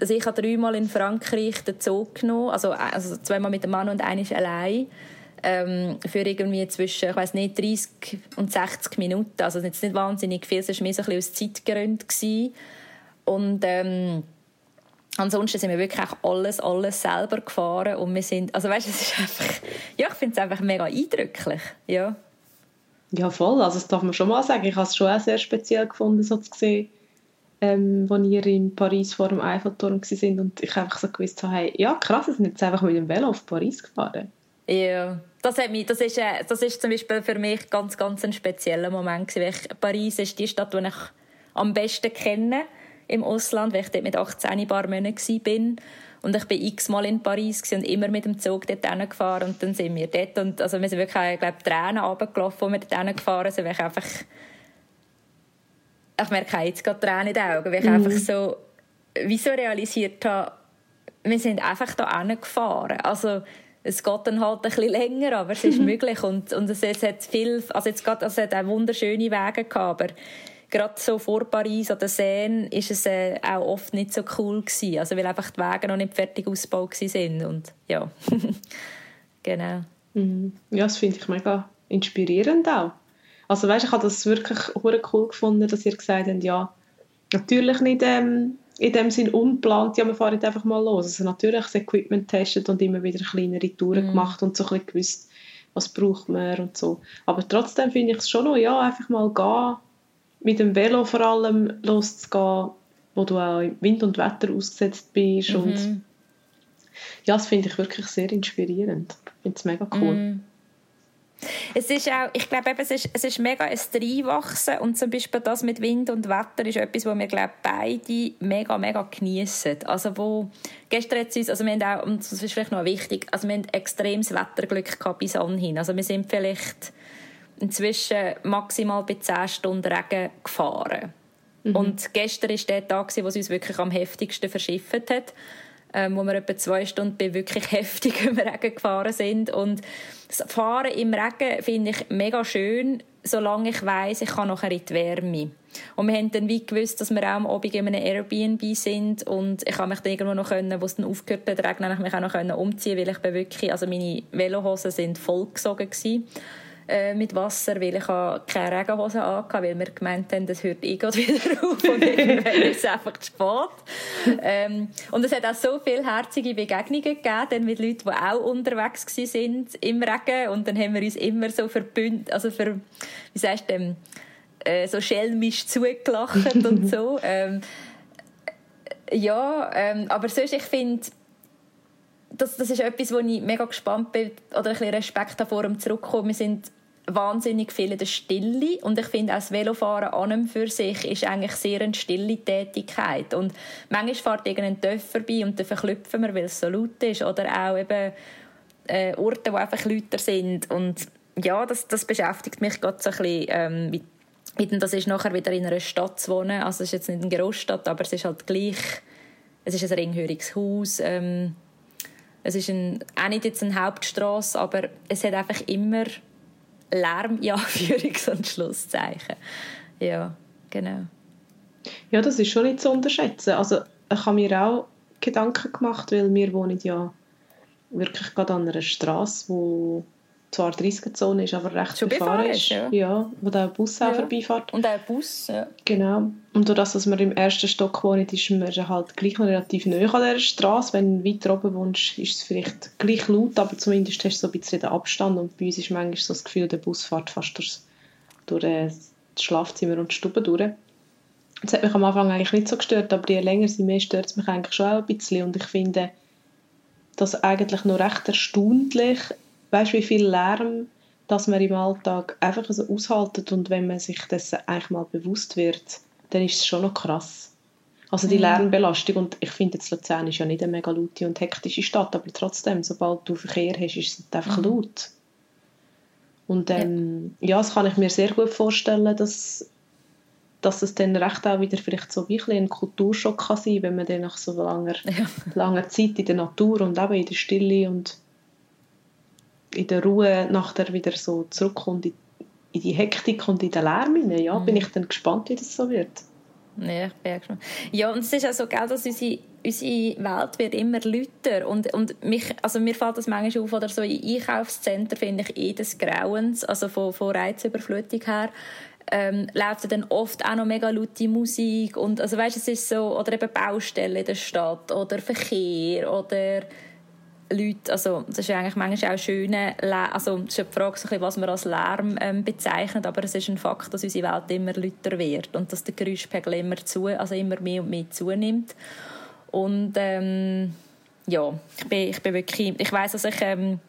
Speaker 2: also ich habe dreimal in Frankreich den Zug genommen, also, also zweimal mit dem Mann und eines allein, ähm, für irgendwie zwischen, ich weiß nicht, 30 und 60 Minuten. Also jetzt nicht wahnsinnig viel, es war mehr so ein bisschen aus Zeitgründen. Und ähm, Ansonsten sind wir wirklich auch alles, alles selber gefahren und wir sind, also weißt, es ist einfach, ja, ich finde es einfach mega eindrücklich, ja.
Speaker 1: Ja, voll, also das darf man schon mal sagen. Ich habe es schon auch sehr speziell gefunden, so zu sehen, ähm, als ihr in Paris vor dem Eiffelturm sind und ich einfach so gewusst habe, hey, ja krass, wir sind jetzt einfach mit dem Velo auf Paris gefahren.
Speaker 2: Ja, das, hat mich, das, ist, äh, das ist zum Beispiel für mich ganz, ganz ein spezieller Moment gewesen, weil Paris ist die Stadt, die ich am besten kenne im Ausland, weil ich dort mit 18 paar Monaten bin. Und ich bin x-mal in Paris und immer mit dem Zug dort gefahren und dann sind wir dort und also wir sind wirklich, ich glaube, Tränen runtergelaufen, als wir dort gefahren sind, weil ich einfach ich merke jetzt gerade Tränen in den Augen, weil ich mhm. einfach so wie so realisiert habe, wir sind einfach da gefahren. Also es geht dann halt ein bisschen länger, aber es ist möglich und, und es, es hat viel, also jetzt gerade, also es hat auch wunderschöne Wege gehabt, aber gerade so vor Paris oder Seine ist es äh, auch oft nicht so cool gewesen, also weil einfach die Wege noch nicht fertig ausgebaut sind und ja, [LAUGHS] genau.
Speaker 1: Mhm. Ja, das finde ich mega inspirierend auch. Also weißt, ich habe das wirklich cool gefunden, dass ihr gesagt habt, ja, natürlich nicht ähm, in dem Sinn unplant, ja, wir fahren einfach mal los. Also natürlich das Equipment testet und immer wieder kleinere Touren mm. gemacht und so ein bisschen gewusst, was braucht man und so. Aber trotzdem finde ich es schon noch, ja, einfach mal gehen, mit dem Velo vor allem loszugehen, wo du auch im Wind und Wetter ausgesetzt bist. Mhm. Und ja, das finde ich wirklich sehr inspirierend. Ich finde es mega cool. Mhm.
Speaker 2: Es ist auch, ich glaube, es ist, es ist mega ein Reinwachsen und zum Beispiel das mit Wind und Wetter ist etwas, wo wir, glaube beide mega, mega geniessen. Also wo, gestern hat uns, also wir haben auch, und das ist vielleicht noch wichtig, also wir haben extremes Wetterglück gehabt bis anhin. Also wir sind vielleicht inzwischen maximal bei 10 Stunden Regen gefahren. Mhm. Und gestern war der Tag, wo es uns wirklich am heftigsten verschifft hat ähm, wo wir etwa zwei Stunden bei wirklich [LAUGHS] heftigem Regen gefahren sind. Und das Fahren im Regen finde ich mega schön, solange ich weiß, ich kann nachher in die Wärme. Und wir haben dann wie gewusst, dass wir auch am Abend in einem Airbnb sind und ich habe mich dann irgendwo noch können, wo es dann aufgehört hat, regnen, ich mich auch noch können umziehen, weil ich bin wirklich, also meine Velohosen sind vollgesogen gewesen äh, mit Wasser, weil ich keine Regenhose hatte, weil wir gemeint haben, das hört eh wieder auf und irgendwann ist es einfach zu spät. Ähm, und es hat auch so viele herzige Begegnungen gegeben mit Leuten, die auch unterwegs waren im Regen und dann haben wir uns immer so verbündet, also für, wie sagst du, ähm, äh, so schelmisch zugelacht und so. [LAUGHS] Ähm, ja, ähm, aber sonst, ich finde, das, das ist etwas, wo ich mega gespannt bin oder ein bisschen Respekt davor, um zurückzukommen. Wir sind wahnsinnig viel in der Stille. Und ich finde auch das Velofahren an und für sich ist eigentlich sehr eine stille Tätigkeit. Und manchmal fährt irgendein Töff vorbei und dann verklüpfen wir, weil es so laut ist. Oder auch eben äh, Orte, wo einfach lauter sind. Und ja, das, das beschäftigt mich gerade so ein bisschen, ähm, das ist nachher wieder in einer Stadt zu wohnen, also es ist jetzt nicht eine Großstadt, aber es ist halt gleich, es ist ein ringhöriges Haus, ähm, es ist ein, auch nicht jetzt eine Hauptstraße, aber es hat einfach immer Lärm, ja, Führungs- und Schlusszeichen. Ja, genau.
Speaker 1: Ja, das ist schon nicht zu unterschätzen. Also ich habe mir auch Gedanken gemacht, weil wir wohnen ja wirklich gerade an einer Straße, wo zwar 30er-Zone ist, aber recht
Speaker 2: Schon befahren ist.
Speaker 1: Ja. ja, wo der Bus auch ja. vorbeifährt.
Speaker 2: Und auch ein Bus, ja.
Speaker 1: Genau. Und dadurch, dass wir im ersten Stock wohnen, ist man halt gleich noch relativ neu an dieser Straße. Wenn du weiter oben wohnst, ist es vielleicht gleich laut, aber zumindest hast du so ein bisschen den Abstand. Und bei uns ist manchmal so das Gefühl, der Bus fährt fast durch, durch das Schlafzimmer und die Stube durch. Das hat mich am Anfang eigentlich nicht so gestört, aber je länger sie mehr stört es mich eigentlich schon auch ein bisschen. Und ich finde das eigentlich noch recht erstaunlich, weißt du, wie viel Lärm dass man im Alltag einfach so aushaltet und wenn man sich dessen eigentlich mal bewusst wird, dann ist es schon noch krass. Also die mhm. Lärmbelastung und ich finde jetzt Luzern ist ja nicht eine mega laute und hektische Stadt, aber trotzdem, sobald du Verkehr hast, ist es einfach mhm. laut. Und ähm, ja. ja, das kann ich mir sehr gut vorstellen, dass, dass es dann recht auch wieder vielleicht so wie ein, ein Kulturschock kann sein, wenn man dann nach so langer, ja. langer Zeit in der Natur und eben in der Stille und in der Ruhe nachher wieder so zurückkommt in, in die Hektik und in den Lärm hinein. Ja, mhm. bin ich dann gespannt, wie das so wird.
Speaker 2: Ja, ich bin gespannt. Ja, und es ist auch so, gell, dass unsere, unsere Welt wird immer lauter und, und mich, also mir fällt das manchmal auf, oder so in Einkaufszentren finde ich eh des Grauens, also von, von Reizüberflutung her, ähm, läuft dann oft auch noch mega laute Musik und also weißt, es ist so, oder eben Baustellen in der Stadt oder Verkehr oder Leute, also das ist eigentlich manchmal auch schön, also es ist die Frage, so was man als Lärm ähm, bezeichnet, aber es ist ein Fakt, dass unsere Welt immer lauter wird und dass der Geräuschpegel immer, zu, also immer mehr und mehr zunimmt. Und ähm, ja, ich bin, ich bin wirklich, ich weiß, dass ich ähm,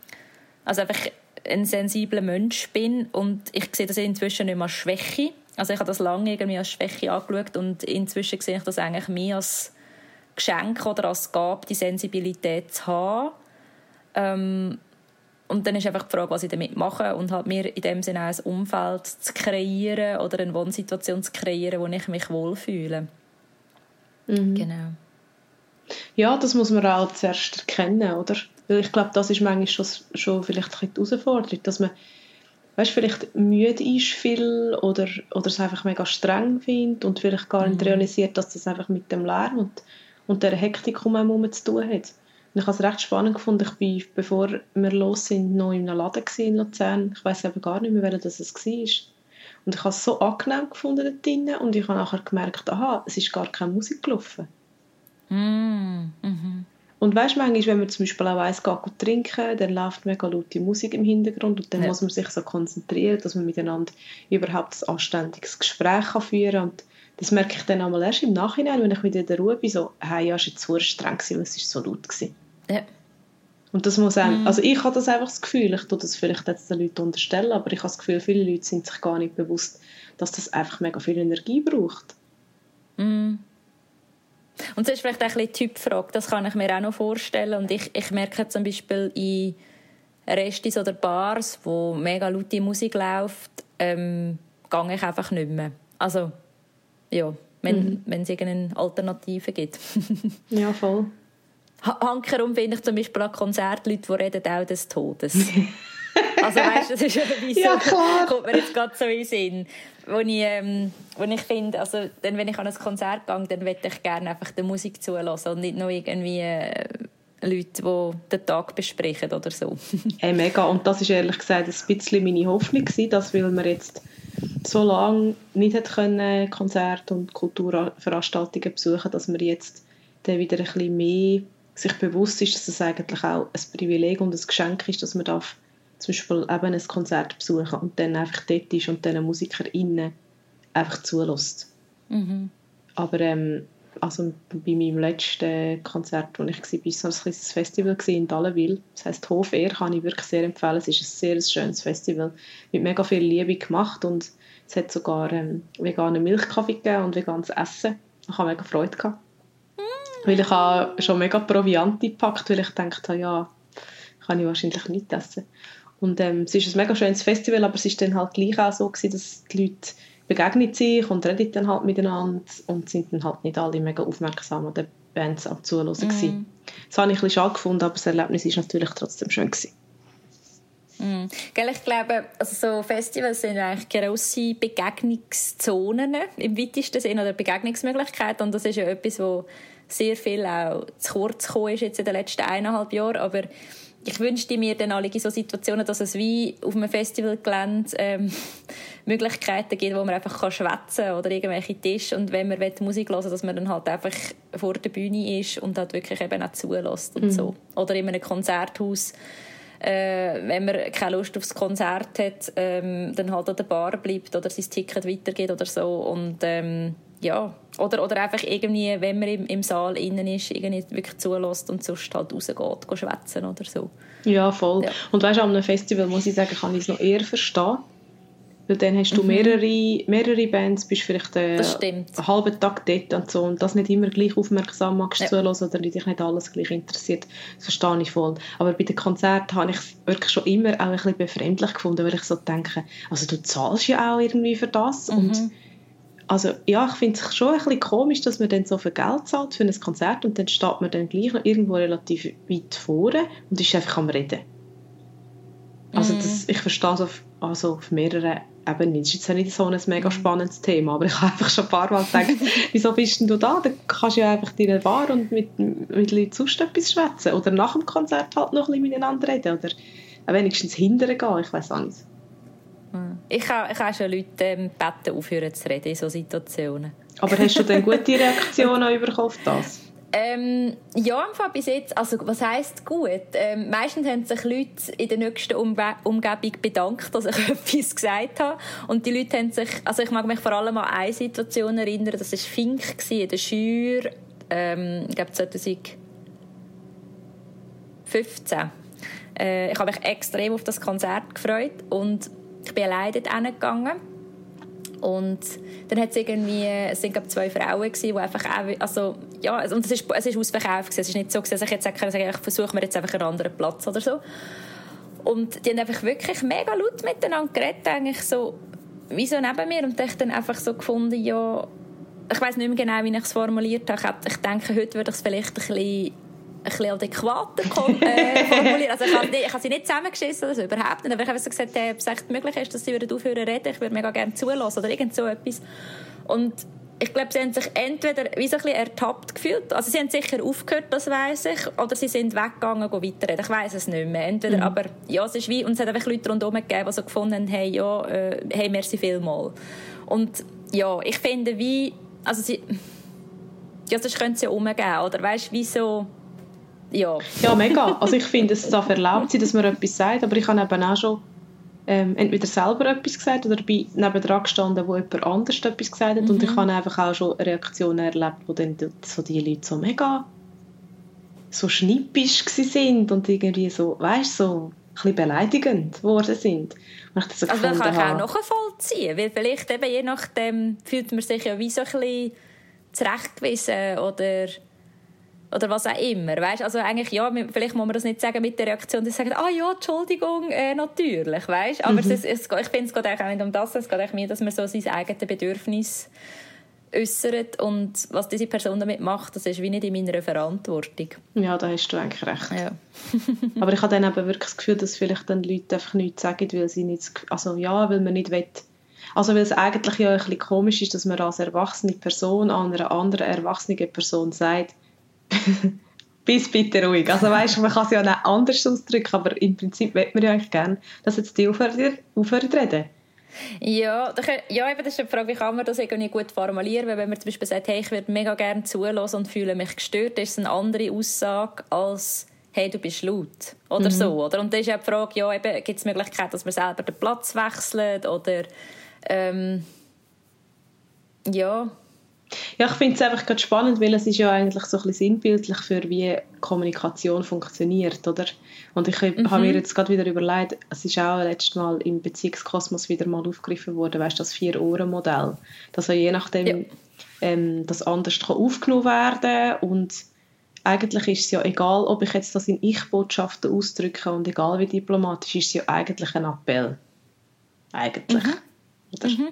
Speaker 2: also einfach ein sensibler Mensch bin und ich sehe das inzwischen nicht mehr als Schwäche. Also ich habe das lange irgendwie als Schwäche angeschaut und inzwischen sehe ich das eigentlich mehr als Geschenk oder als Gabe, die Sensibilität zu haben ähm, und dann ist einfach die Frage, was ich damit mache und halt mir in dem Sinne auch ein Umfeld zu kreieren oder eine Wohnsituation zu kreieren, wo ich mich wohlfühle. Mhm. Genau.
Speaker 1: Ja, das muss man auch zuerst erkennen, oder? Weil ich glaube, das ist manchmal schon, schon vielleicht die Herausforderung, dass man weißt, vielleicht müde ist viel oder, oder es einfach mega streng findet und vielleicht gar nicht mhm. realisiert, dass das einfach mit dem Lärm und, und der Hektik um einen zu tun hat. Und ich habe es recht spannend gefunden. Ich war, bevor wir los sind, noch in einem Laden in Luzern. Ich weiß aber gar nicht mehr, welcher das war. Und ich habe es so angenehm gefunden dort drinnen und ich habe nachher gemerkt, aha, es ist gar keine Musik gelaufen.
Speaker 2: Mm, mhm.
Speaker 1: Und weißt du, manchmal, wenn man zum Beispiel auch weiss, geht trinken, dann läuft mega laute Musik im Hintergrund und dann ja. muss man sich so konzentrieren, dass man miteinander überhaupt ein anständiges Gespräch kann führen kann. Und das merke ich dann einmal erst im Nachhinein, wenn ich wieder in der Ruhe bin, so, hey, ja, es war zu streng, weil es war so laut. Gewesen.
Speaker 2: Ja.
Speaker 1: Und das muss einem, mhm. also ich habe das einfach das Gefühl, ich tue das vielleicht jetzt den Leuten unterstellen, aber ich habe das Gefühl, viele Leute sind sich gar nicht bewusst, dass das einfach mega viel Energie braucht.
Speaker 2: Mhm. Und das ist vielleicht auch ein bisschen Typfrage, das kann ich mir auch noch vorstellen. Und ich, ich merke zum Beispiel in Restis oder Bars, wo mega laute Musik läuft, ähm, gehe ich einfach nicht mehr. Also, ja, wenn, mhm. wenn es irgendeine Alternative gibt. [LAUGHS]
Speaker 1: ja, voll.
Speaker 2: Hankerum finde ich zum Beispiel an Konzerten Leute, die reden auch des Todes. [LAUGHS] also weißt du, das ist irgendwie so,
Speaker 1: ja, klar.
Speaker 2: kommt mir jetzt gerade so in den Sinn. Wo ich, ähm, wo ich finde, also dann, wenn ich an ein Konzert gehe, dann möchte ich gerne einfach die Musik zulassen und nicht nur irgendwie äh, Leute, die den Tag besprechen oder so. [LAUGHS]
Speaker 1: hey, mega. Und das ist ehrlich gesagt ein bisschen meine Hoffnung gewesen, dass weil wir jetzt so lange nicht hat können Konzerte und Kulturveranstaltungen besuchen, dass wir jetzt dann wieder ein bisschen mehr sich bewusst ist, dass es eigentlich auch ein Privileg und ein Geschenk ist, dass man darf zum Beispiel eben ein Konzert besuchen und dann einfach dort ist und diesen MusikerInnen einfach zulässt.
Speaker 2: Mhm.
Speaker 1: Aber ähm, also bei meinem letzten Konzert, wo ich war, war es ein Festival in Dallenwil. Das heisst Hof Air, kann ich wirklich sehr empfehlen. Es ist ein sehr schönes Festival mit mega viel Liebe gemacht und es hat sogar ähm, veganen Milchkaffee gegeben und veganes Essen. Ich hatte mega Freude. Gehabt. Weil ich habe schon mega Proviant gepackt, weil ich dachte, ja, kann ich wahrscheinlich nicht essen. Und ähm, es ist ein mega schönes Festival, aber es ist dann halt gleich auch so gewesen, dass die Leute begegnen sich und reden dann halt miteinander und sind dann halt nicht alle mega aufmerksam an den Bands am Zuhören mm. Das habe ich ein bisschen schade gefunden, aber das Erlebnis war natürlich trotzdem schön. Gewesen.
Speaker 2: Mm. Ich glaube, also so Festivals sind eigentlich grosse Begegnungszonen im weitesten Sinne oder Begegnungsmöglichkeiten und das ist ja etwas, wo sehr viel auch zu kurz gekommen ist jetzt in den letzten eineinhalb Jahren, aber ich wünschte mir dann alle in so Situationen, dass es wie auf einem Festivalgelände ähm, [LAUGHS] Möglichkeiten gibt, wo man einfach kann schwätzen oder irgendwelche Tische und wenn man Musik hören dass man dann halt einfach vor der Bühne ist und halt wirklich eben auch zulässt und mhm. so. Oder in einem Konzerthaus äh, wenn man keine Lust aufs Konzert hat, ähm, dann halt an der Bar bleibt oder sein Ticket weitergeht oder so und ähm, ja, oder, oder einfach irgendwie, wenn man im, im Saal innen ist, irgendwie wirklich zulässt und sonst halt rausgeht, geht schwätzen oder so.
Speaker 1: Ja, voll. Ja. Und weißt du, an einem Festival muss ich sagen, kann ich es noch eher verstehen. Weil dann hast du mhm. mehrere, mehrere Bands, bist vielleicht äh, einen halben Tag dort und so und das nicht immer gleich aufmerksam magst ja. zuhören oder dich nicht alles gleich interessiert, das verstehe ich voll. Aber bei den Konzerten habe ich es wirklich schon immer auch ein bisschen befremdlich gefunden, weil ich so denke, also du zahlst ja auch irgendwie für das mhm. und also ja, ich finde es schon ein bisschen komisch, dass man dann so viel Geld zahlt für ein Konzert und dann steht man dann gleich noch irgendwo relativ weit vorne und ist einfach am Reden. Also das, ich verstehe es auf, also auf mehreren Ebenen. Das ist jetzt nicht so ein mega spannendes Thema, aber ich habe einfach schon ein paar Mal gedacht, [LAUGHS] wieso bist denn du da? Dann kannst du ja einfach in einer Bar und mit, mit Leuten sonst etwas schwätzen oder nach dem Konzert halt noch ein bisschen miteinander reden oder wenigstens hindern gehen, ich weiß auch nicht.
Speaker 2: Ich habe, ich schon Leute ähm, gebeten, aufhören zu reden in solchen Situationen.
Speaker 1: Aber hast du denn gute Reaktionen bekommen auf das?
Speaker 2: Ähm, ja, im Fall bis jetzt, also was heisst gut? Ähm, meistens haben sich Leute in der nächsten Umge Umgebung bedankt, dass ich [LAUGHS] etwas gesagt habe. Und die Leute haben sich, also ich mag mich vor allem an eine Situation erinnern, das war Fink in der Schür, ähm, ich glaube 2015. Äh, ich habe mich extrem auf das Konzert gefreut und ich bin alleine dort hingegangen. Und dann hat es irgendwie, es sind zwei Frauen gewesen, die einfach auch, also, ja, und es ist, es ist ausverkauft gewesen. Es ist nicht so, dass ich jetzt sagen ich versuche mir jetzt einfach einen anderen Platz oder so. Und die haben einfach wirklich mega laut miteinander geredet, eigentlich so, wie so neben mir. Und ich dann einfach so gefunden, ja, ich weiß nicht mehr genau, wie ich es formuliert habe. Ich denke, heute würde ich es vielleicht ein bisschen bisschen adäquater äh, formulieren. Also ich habe, ich habe sie nicht zusammengeschissen oder so, überhaupt nicht. Aber ich habe so gesagt, äh, ob es echt möglich ist, dass sie wieder aufhören reden. Ich würde mega gerne zulassen oder irgend so etwas. Und ich glaube, sie haben sich entweder wie so ein bisschen ertappt gefühlt. Also sie haben sicher aufgehört, das weiß ich, oder sie sind weggegangen, und weiterreden. Ich weiß es nicht mehr. Entweder, mhm. aber ja, es ist wie, und es hat einfach Leute rundherum gegeben, die so gefunden haben, hey, ja, äh, hey, merci vielmal. Und ja, ich finde, wie, also sie, ja, das könnte es ja umgehen, oder weißt, wie so, ja.
Speaker 1: Ja, mega. Also ich finde, es darf erlaubt sein, dass man etwas sagt, aber ich habe eben auch schon ähm, entweder selber etwas gesagt oder bin nebendran gestanden, wo jemand anders etwas gesagt hat mhm. und ich habe einfach auch schon Reaktionen erlebt, wo dann so die Leute so mega so schnippisch sind und irgendwie so, weißt so ein bisschen beleidigend geworden sind.
Speaker 2: Und ich das so also das kann ich auch nachvollziehen, weil vielleicht eben je nachdem fühlt man sich ja wie so ein bisschen zurechtgewiesen oder oder was auch immer, weißt? Also eigentlich, ja, vielleicht muss man das nicht sagen mit der Reaktion, die sagen, ah ja, Entschuldigung, äh, natürlich, weißt? Aber mhm. es, es, ich finde, es geht eigentlich auch nicht um das, es geht eigentlich mehr, dass man so sein eigenes Bedürfnis äußert und was diese Person damit macht, das ist wie nicht in meiner Verantwortung.
Speaker 1: Ja, da hast du eigentlich recht. Ja. [LAUGHS] Aber ich habe dann eben wirklich das Gefühl, dass vielleicht dann Leute einfach nichts sagen, weil sie nicht, also ja, weil man nicht will, also weil es eigentlich ja ein bisschen komisch ist, dass man als erwachsene Person an einer anderen erwachsenen Person sagt, [LAUGHS] bist bitte ruhig. Also weißt, man kann es ja auch anders ausdrücken, aber im Prinzip möchte man ja eigentlich gerne, dass jetzt die aufhören, aufhören reden.
Speaker 2: Ja, ja eben, das ist die Frage, wie kann man das irgendwie gut formulieren, weil wenn man zum Beispiel sagt, hey, ich würde mega gerne zuhören und fühle mich gestört, ist es eine andere Aussage als hey, du bist laut oder mhm. so. Oder? Und dann ist ja die Frage, ja, gibt es die Möglichkeit, dass man selber den Platz wechselt oder ähm, ja,
Speaker 1: ja, ich finde es einfach gerade spannend, weil es ist ja eigentlich so ein bisschen sinnbildlich für wie Kommunikation funktioniert, oder? Und ich mhm. habe mir jetzt gerade wieder überlegt, es ist auch letztes Mal im Beziehungskosmos wieder mal aufgegriffen worden, weißt du, das Vier-Ohren-Modell, dass ja je nachdem ja. ähm, das anders kann aufgenommen werden und eigentlich ist es ja egal, ob ich jetzt das in Ich-Botschaften ausdrücke und egal wie diplomatisch, ist es ja eigentlich ein Appell. Eigentlich. Mhm. Oder? Mhm.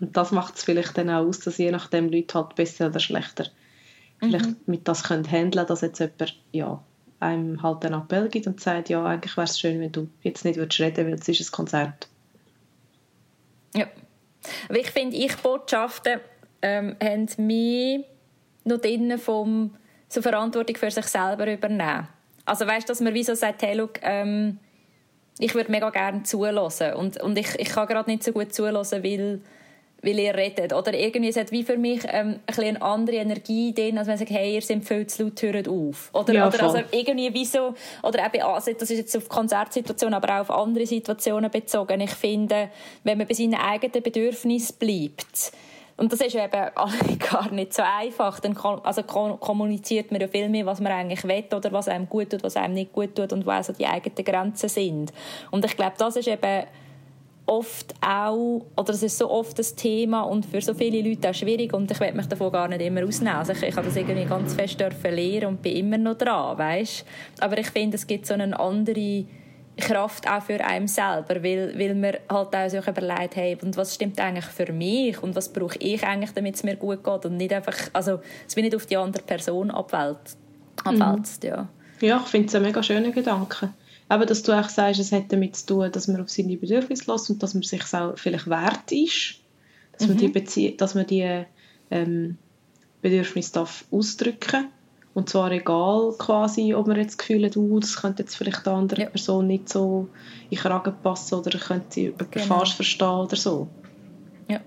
Speaker 1: Und das macht es vielleicht dann auch aus, dass je nachdem Leute halt besser oder schlechter mhm. vielleicht mit das können handeln, dass jetzt jemand ja, einem halt einen Appell gibt und sagt, ja, eigentlich wäre es schön, wenn du jetzt nicht würdest reden, weil es ist ein Konzert.
Speaker 2: Ja. Aber ich finde, ich Botschaften ähm, haben mich noch drinnen vom so Verantwortung für sich selber übernehmen. Also weißt, dass man wie so sagt, hey, look, ähm, ich würde mega gerne zulassen und, und ich, ich kann gerade nicht so gut zulassen, weil, weil ihr redet. Oder irgendwie, es hat wie für mich ähm, ein eine andere Energie drin, als wenn man sagt, hey, ihr seid viel zu laut, hört auf. Oder, ja, oder also irgendwie wie so, oder eben, also das ist jetzt auf Konzertsituationen, aber auch auf andere Situationen bezogen. Ich finde, wenn man bei seinen eigenen Bedürfnissen bleibt, und das ist eben [LAUGHS] gar nicht so einfach. Dann also kommuniziert man ja viel mehr, was man eigentlich will oder was einem gut tut, was einem nicht gut tut und wo also die eigenen Grenzen sind. Und ich glaube, das ist eben oft auch, oder das ist so oft das Thema und für so viele Leute auch schwierig und ich will mich davon gar nicht immer ausnehmen. Also ich, ich habe das irgendwie ganz fest lernen und bin immer noch dran, weißt? Aber ich finde, es gibt so eine andere Kraft auch für einen selber, weil, weil man halt auch sich überlegt, hey, und was stimmt eigentlich für mich und was brauche ich eigentlich, damit es mir gut geht und nicht einfach, also es will nicht auf die andere Person abwälzt, abwälzt mhm. ja.
Speaker 1: Ja, ich finde es ein mega schöner Gedanke. Aber dass du auch sagst, es hat damit zu tun, dass man auf seine Bedürfnisse lässt und dass man sich auch vielleicht wert ist, dass mhm. man die, Bezie dass man die ähm, Bedürfnisse darf ausdrücken darf und zwar egal quasi, ob man jetzt das Gefühl hat, uh, das könnte jetzt vielleicht der anderen ja. Person nicht so in den Kragen passen oder könnte sie genau. falsch verstehen oder so.
Speaker 2: Ja.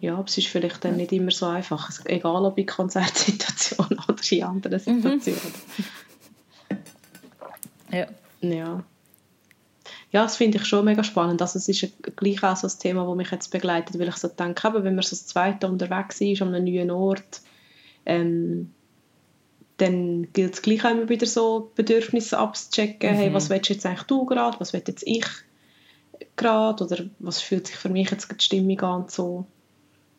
Speaker 1: Ja, aber es ist vielleicht dann nicht immer so einfach. Egal ob in Konzertsituationen [LAUGHS] oder in anderen mhm. Situationen.
Speaker 2: Mhm. ja.
Speaker 1: Ja. Ja, das finde ich schon mega spannend. Also es ist gleich auch so ein Thema, das mich jetzt begleitet, weil ich so denke, wenn man so das zweite unterwegs ist, an einem neuen Ort, ähm, dann gilt es gleich immer wieder so Bedürfnisse abzuchecken. Mhm. Hey, was willst jetzt eigentlich du gerade? Was will jetzt ich gerade? Oder was fühlt sich für mich jetzt die Stimmung an? So.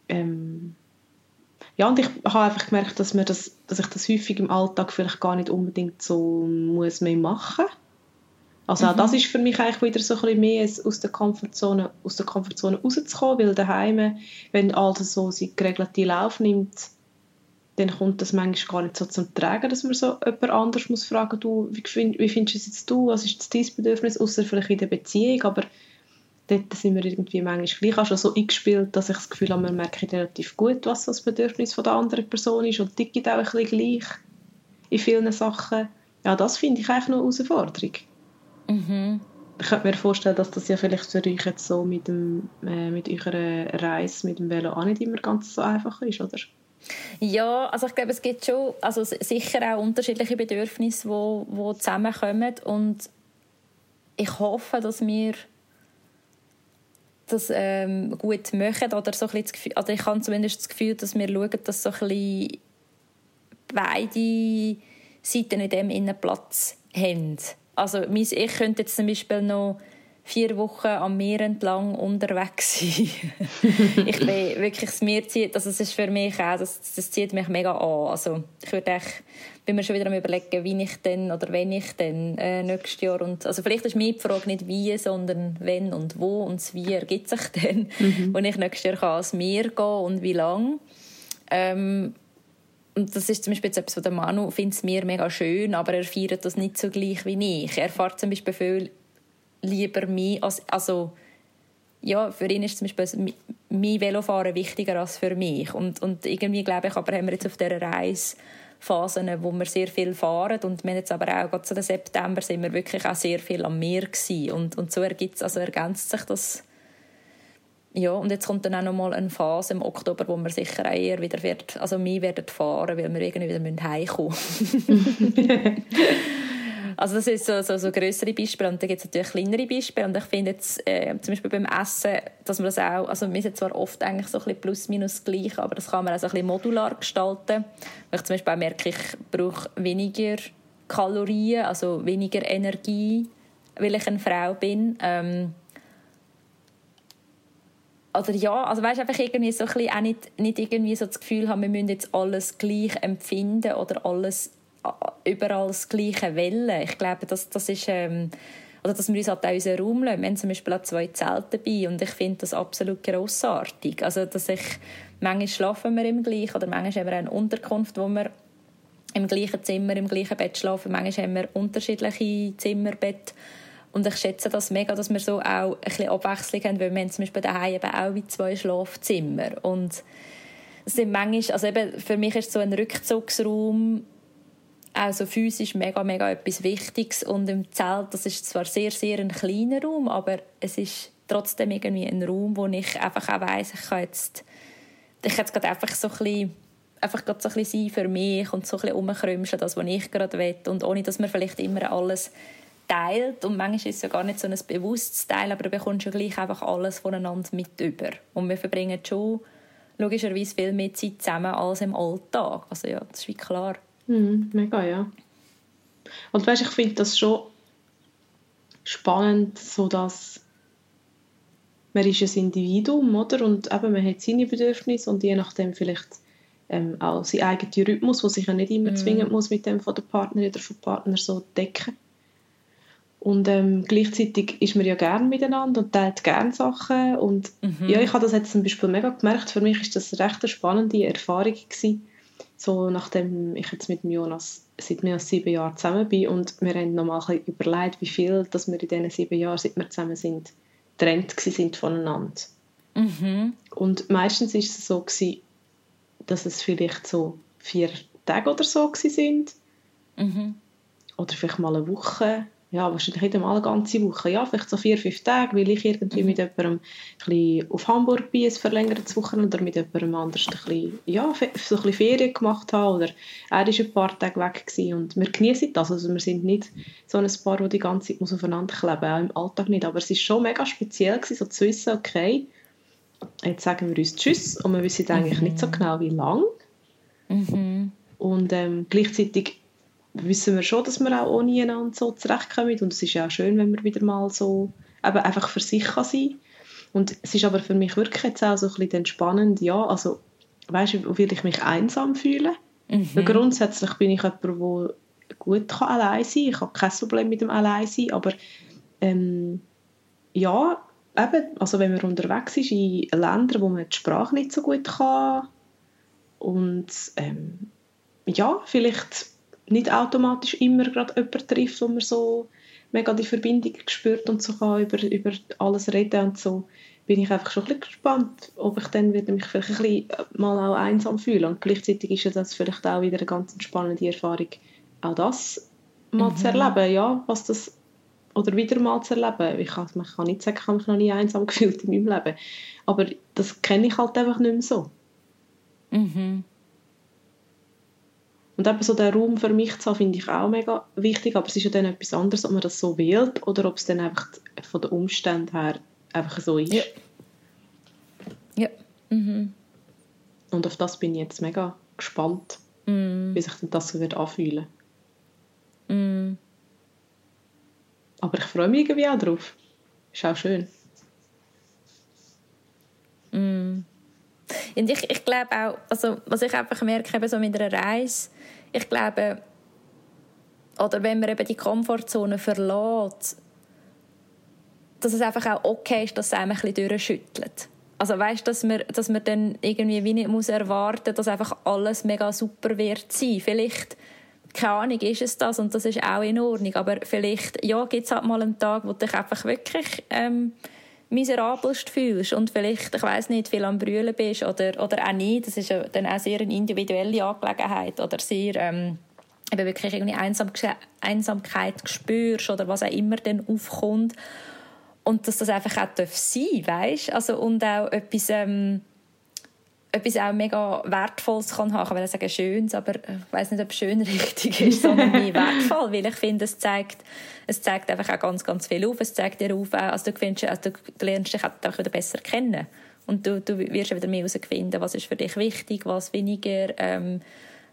Speaker 1: Ähm, ja, und ich habe einfach gemerkt, dass, mir das, dass ich das häufig im Alltag vielleicht gar nicht unbedingt so muss mehr machen also auch mhm. das ist für mich eigentlich wieder so ein bisschen mehr aus der Komfortzone, aus der Komfortzone rauszukommen, weil daheim, wenn alles so seinen geregelten Lauf nimmt, dann kommt das manchmal gar nicht so zum Tragen, dass man so jemand anders muss fragen, du, wie, find, wie findest du es jetzt du, was ist dein Bedürfnis, außer vielleicht in der Beziehung, aber dort sind wir irgendwie manchmal gleich auch schon so eingespielt, dass ich das Gefühl habe, man merkt relativ gut, was das Bedürfnis von der anderen Person ist und tickt auch ein bisschen gleich in vielen Sachen. Ja, das finde ich eigentlich noch eine Herausforderung.
Speaker 2: Mhm.
Speaker 1: Ich könnte mir vorstellen, dass das ja vielleicht für euch jetzt so mit, dem, äh, mit eurer Reise mit dem Velo auch nicht immer ganz so einfach ist, oder?
Speaker 2: Ja, also ich glaube, es gibt schon also sicher auch unterschiedliche Bedürfnisse, wo, wo zusammenkommen und ich hoffe, dass wir das ähm, gut machen oder so ein das Gefühl, also ich habe zumindest das Gefühl, dass wir schauen, dass so ein bisschen beide Seiten in dem Platz haben. Also ich könnte jetzt zum Beispiel noch vier Wochen am Meer entlang unterwegs [LAUGHS] sein. ich bin wirklich, das Meer zieht, also das ist für mich auch, das, das zieht mich mega an. Also ich würde echt, bin mir schon wieder am überlegen, wie ich denn oder wenn ich denn äh, nächstes Jahr und, also vielleicht ist meine Frage nicht wie, sondern wenn und wo und das wie ergibt sich [LAUGHS] dann, mhm. wenn ich nächstes Jahr kann ans Meer gehen und wie lang. Ähm, und das ist zum Beispiel jetzt etwas, was der Manu findet es mir mega schön, aber er feiert das nicht so gleich wie ich. Er fährt zum Beispiel viel lieber mich, als, also ja, für ihn ist zum Beispiel mein Velofahren wichtiger als für mich. Und, und irgendwie glaube ich, aber haben wir jetzt auf dieser Reise Phasen, wo wir sehr viel fahren und wir jetzt aber auch gerade zu den September sind wir wirklich auch sehr viel am Meer gewesen. und und so ergibt's, also ergänzt sich das ja, und jetzt kommt dann auch noch mal eine Phase im Oktober, wo wir sicher auch eher wieder wird, also mehr werden fahren, weil wir irgendwie wieder heimkommen müssen. [LAUGHS] [LAUGHS] also das ist so, so, so größere Beispiele und dann gibt es natürlich kleinere Beispiele und ich finde jetzt äh, zum Beispiel beim Essen, dass man das auch, also wir sind zwar oft eigentlich so ein bisschen plus minus gleich, aber das kann man auch so ein bisschen modular gestalten. Weil ich zum Beispiel auch merke, ich brauche weniger Kalorien, also weniger Energie, weil ich eine Frau bin. Ähm, oder ja, also weißt einfach irgendwie so ein bisschen auch nicht, nicht irgendwie so das Gefühl haben, wir müssen jetzt alles gleich empfinden oder alles überall das gleiche Wellen. Ich glaube, das, das ist ähm, oder dass wir uns halt auch unseren Raum lassen. Wir haben zum Beispiel auch zwei Zelte dabei und ich finde das absolut grossartig. Also, dass ich, manchmal schlafen wir im gleichen oder manchmal haben wir eine Unterkunft, wo wir im gleichen Zimmer, im gleichen Bett schlafen. Manchmal haben wir unterschiedliche Zimmerbett. Und ich schätze das mega, dass wir so auch ein bisschen Abwechslung haben, weil wir haben zum Beispiel daheim eben auch wie zwei Schlafzimmer. Und sind manchmal, also eben für mich ist so ein Rückzugsraum also physisch mega, mega etwas Wichtiges. Und im Zelt, das ist zwar sehr, sehr ein kleiner Raum, aber es ist trotzdem irgendwie ein Raum, wo ich einfach auch weiss, ich kann jetzt, ich kann jetzt gerade einfach so ein bisschen einfach so ein bisschen sein für mich und so ein bisschen umkrümschen, das, was ich gerade will. Und ohne, dass man vielleicht immer alles teilt und manchmal ist es ja gar nicht so ein bewusstes Teil, aber du bekommst ja gleich einfach alles voneinander mit über. Und wir verbringen schon logischerweise viel mehr Zeit zusammen als im Alltag. Also ja, das ist wie klar.
Speaker 1: Mhm, mega, ja. Und weißt, ich finde das schon spannend, so dass man ist ein Individuum, oder? Und eben, man hat seine Bedürfnisse und je nachdem vielleicht ähm, auch seinen eigenen Rhythmus, der sich ja nicht immer mm. zwingend muss mit dem von der Partnerin oder vom Partner so decken. Und ähm, gleichzeitig ist man ja gerne miteinander und teilt gerne Sachen. Und mhm. ja, ich habe das jetzt zum Beispiel mega gemerkt. Für mich ist das eine recht spannende Erfahrung gewesen. So, nachdem ich jetzt mit Jonas seit mehr als sieben Jahren zusammen bin und wir haben noch mal ein überlegt, wie viel dass wir in diesen sieben Jahren, seit wir zusammen sind, getrennt sind voneinander. Mhm. Und meistens ist es so gewesen, dass es vielleicht so vier Tage oder so sind. Mhm. Oder vielleicht mal eine Woche ja, wahrscheinlich nicht einmal eine ganze Woche, ja, vielleicht so vier, fünf Tage, weil ich irgendwie mit jemandem ein auf Hamburg bin, ein verlängertes Wochenende, oder mit jemandem anders ein bisschen, ja, so ein bisschen Ferien gemacht habe, oder er war ein paar Tage weg gewesen und wir genießen das, also wir sind nicht so ein Paar, das die ganze Zeit aufeinander kleben auch im Alltag nicht, aber es war schon mega speziell gewesen, so zu wissen, okay, jetzt sagen wir uns Tschüss und wir wissen eigentlich mhm. nicht so mhm. genau, wie lang. Mhm. Und ähm, gleichzeitig wissen wir schon, dass wir auch ohne einander so zurechtkommen. Und es ist ja auch schön, wenn man wieder mal so eben einfach für sich kann sein Und es ist aber für mich wirklich jetzt auch so ein bisschen entspannend, ja, also weißt du, will ich mich einsam fühlen? Mhm. Grundsätzlich bin ich jemand, der gut kann allein sein kann. Ich habe kein Problem mit dem Alleinsein, aber ähm, ja, eben, also wenn man unterwegs ist in Ländern, wo man die Sprache nicht so gut kann und ähm, ja, vielleicht nicht automatisch immer gerade jemanden trifft, wo man so mega die Verbindung spürt und so kann über, über alles reden und so, bin ich einfach schon ein bisschen gespannt, ob ich dann wieder mich vielleicht ein bisschen äh, mal auch einsam fühle. Und gleichzeitig ist das vielleicht auch wieder eine ganz spannende Erfahrung, auch das mal mhm. zu erleben, ja, was das oder wieder mal zu erleben. Ich kann, man kann nicht sagen, ich habe mich noch nie einsam [LAUGHS] gefühlt in meinem Leben. Aber das kenne ich halt einfach nicht mehr so. Mhm. Und eben so den Raum für mich zu haben, finde ich auch mega wichtig, aber es ist ja dann etwas anderes, ob man das so wählt oder ob es dann einfach von den Umständen her einfach so ist.
Speaker 2: Ja. ja. Mhm.
Speaker 1: Und auf das bin ich jetzt mega gespannt. mm. wie sich das so wird anfühlen. Mm. Aber ich freue mich irgendwie auch drauf. Ist auch schön.
Speaker 2: Und ich, ich glaube auch, also, was ich einfach merke, eben so mit einer Reise, ich glaube, oder wenn man eben die Komfortzone verlässt, dass es einfach auch okay ist, dass es einem ein bisschen durchschüttelt. Also weißt, dass man, dass man dann irgendwie wie nicht muss erwarten, dass einfach alles mega super wird sein. Vielleicht keine Ahnung, ist es das und das ist auch in Ordnung. Aber vielleicht ja, gibt es halt mal einen Tag, wo dich einfach wirklich ähm, miserabelst fühlst und vielleicht, ich weiß nicht, viel am Brüllen bist oder, oder auch nicht. Das ist dann auch sehr eine individuelle Angelegenheit oder sehr ähm, eben wirklich irgendwie Einsam Einsamkeit spürst oder was auch immer dann aufkommt. Und dass das einfach auch sein darf, weißt? Also, und auch etwas... Ähm, etwas auch mega Wertvolles kann haben. Ich will sagen Schönes, aber ich weiß nicht, ob schön [LAUGHS] richtig ist, sondern mehr wertvoll, weil ich finde, es zeigt, es zeigt einfach auch ganz, ganz viel auf. Es zeigt dir auf, also du, findest, also du lernst dich auch wieder besser kennen und du, du wirst wieder mehr herausfinden, was ist für dich wichtig, was weniger, ähm,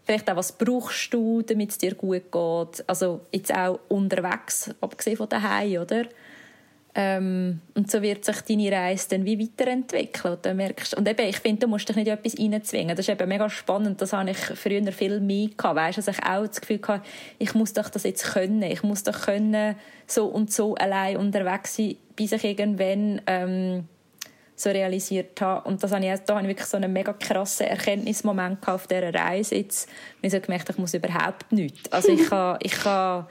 Speaker 2: vielleicht auch, was brauchst du, damit es dir gut geht. Also jetzt auch unterwegs, abgesehen von daheim, oder? Ähm, und so wird sich deine Reise dann wie weiterentwickeln. Und, dann merkst, und eben, ich finde, du musst dich nicht in etwas reinzwingen. Das ist eben mega spannend. Das habe ich früher viel mehr gehabt. Weißt, dass ich auch das Gefühl hatte, ich muss doch das jetzt können. Ich muss doch können, so und so allein unterwegs sein, bis ich irgendwann ähm, so realisiert habe. Und das habe ich, da habe ich wirklich so einen mega krassen Erkenntnismoment auf dieser Reise. Jetzt habe ich so gemerkt, ich muss überhaupt nichts. Also ich [LAUGHS] kann, ich kann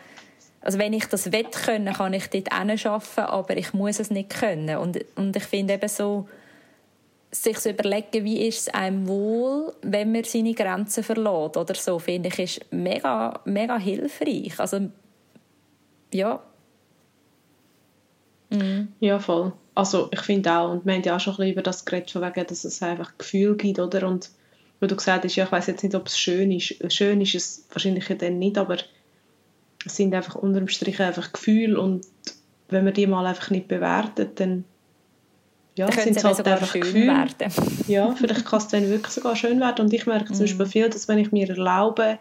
Speaker 2: also wenn ich das will können, kann ich dort arbeiten, aber ich muss es nicht können. Und, und ich finde eben so, sich zu überlegen, wie ist es einem wohl, wenn man seine Grenzen verlässt oder so, finde ich, ist mega, mega hilfreich. Also, ja.
Speaker 1: Mhm. Ja, voll. Also ich finde auch, und wir haben ja auch schon ein bisschen über das geredet, von wegen, dass es einfach Gefühl gibt, oder? Und wo du gesagt hast, ja, ich weiß jetzt nicht, ob es schön ist. Schön ist es wahrscheinlich dann nicht, aber es sind einfach unterm Strich einfach Gefühle und wenn man die mal einfach nicht bewertet, dann ja, sind es halt einfach Gefühle. Werden. [LAUGHS] [LAUGHS] ja, vielleicht kann es dann wirklich sogar schön werden und ich merke zum Beispiel mm. viel, dass wenn ich mir erlaube,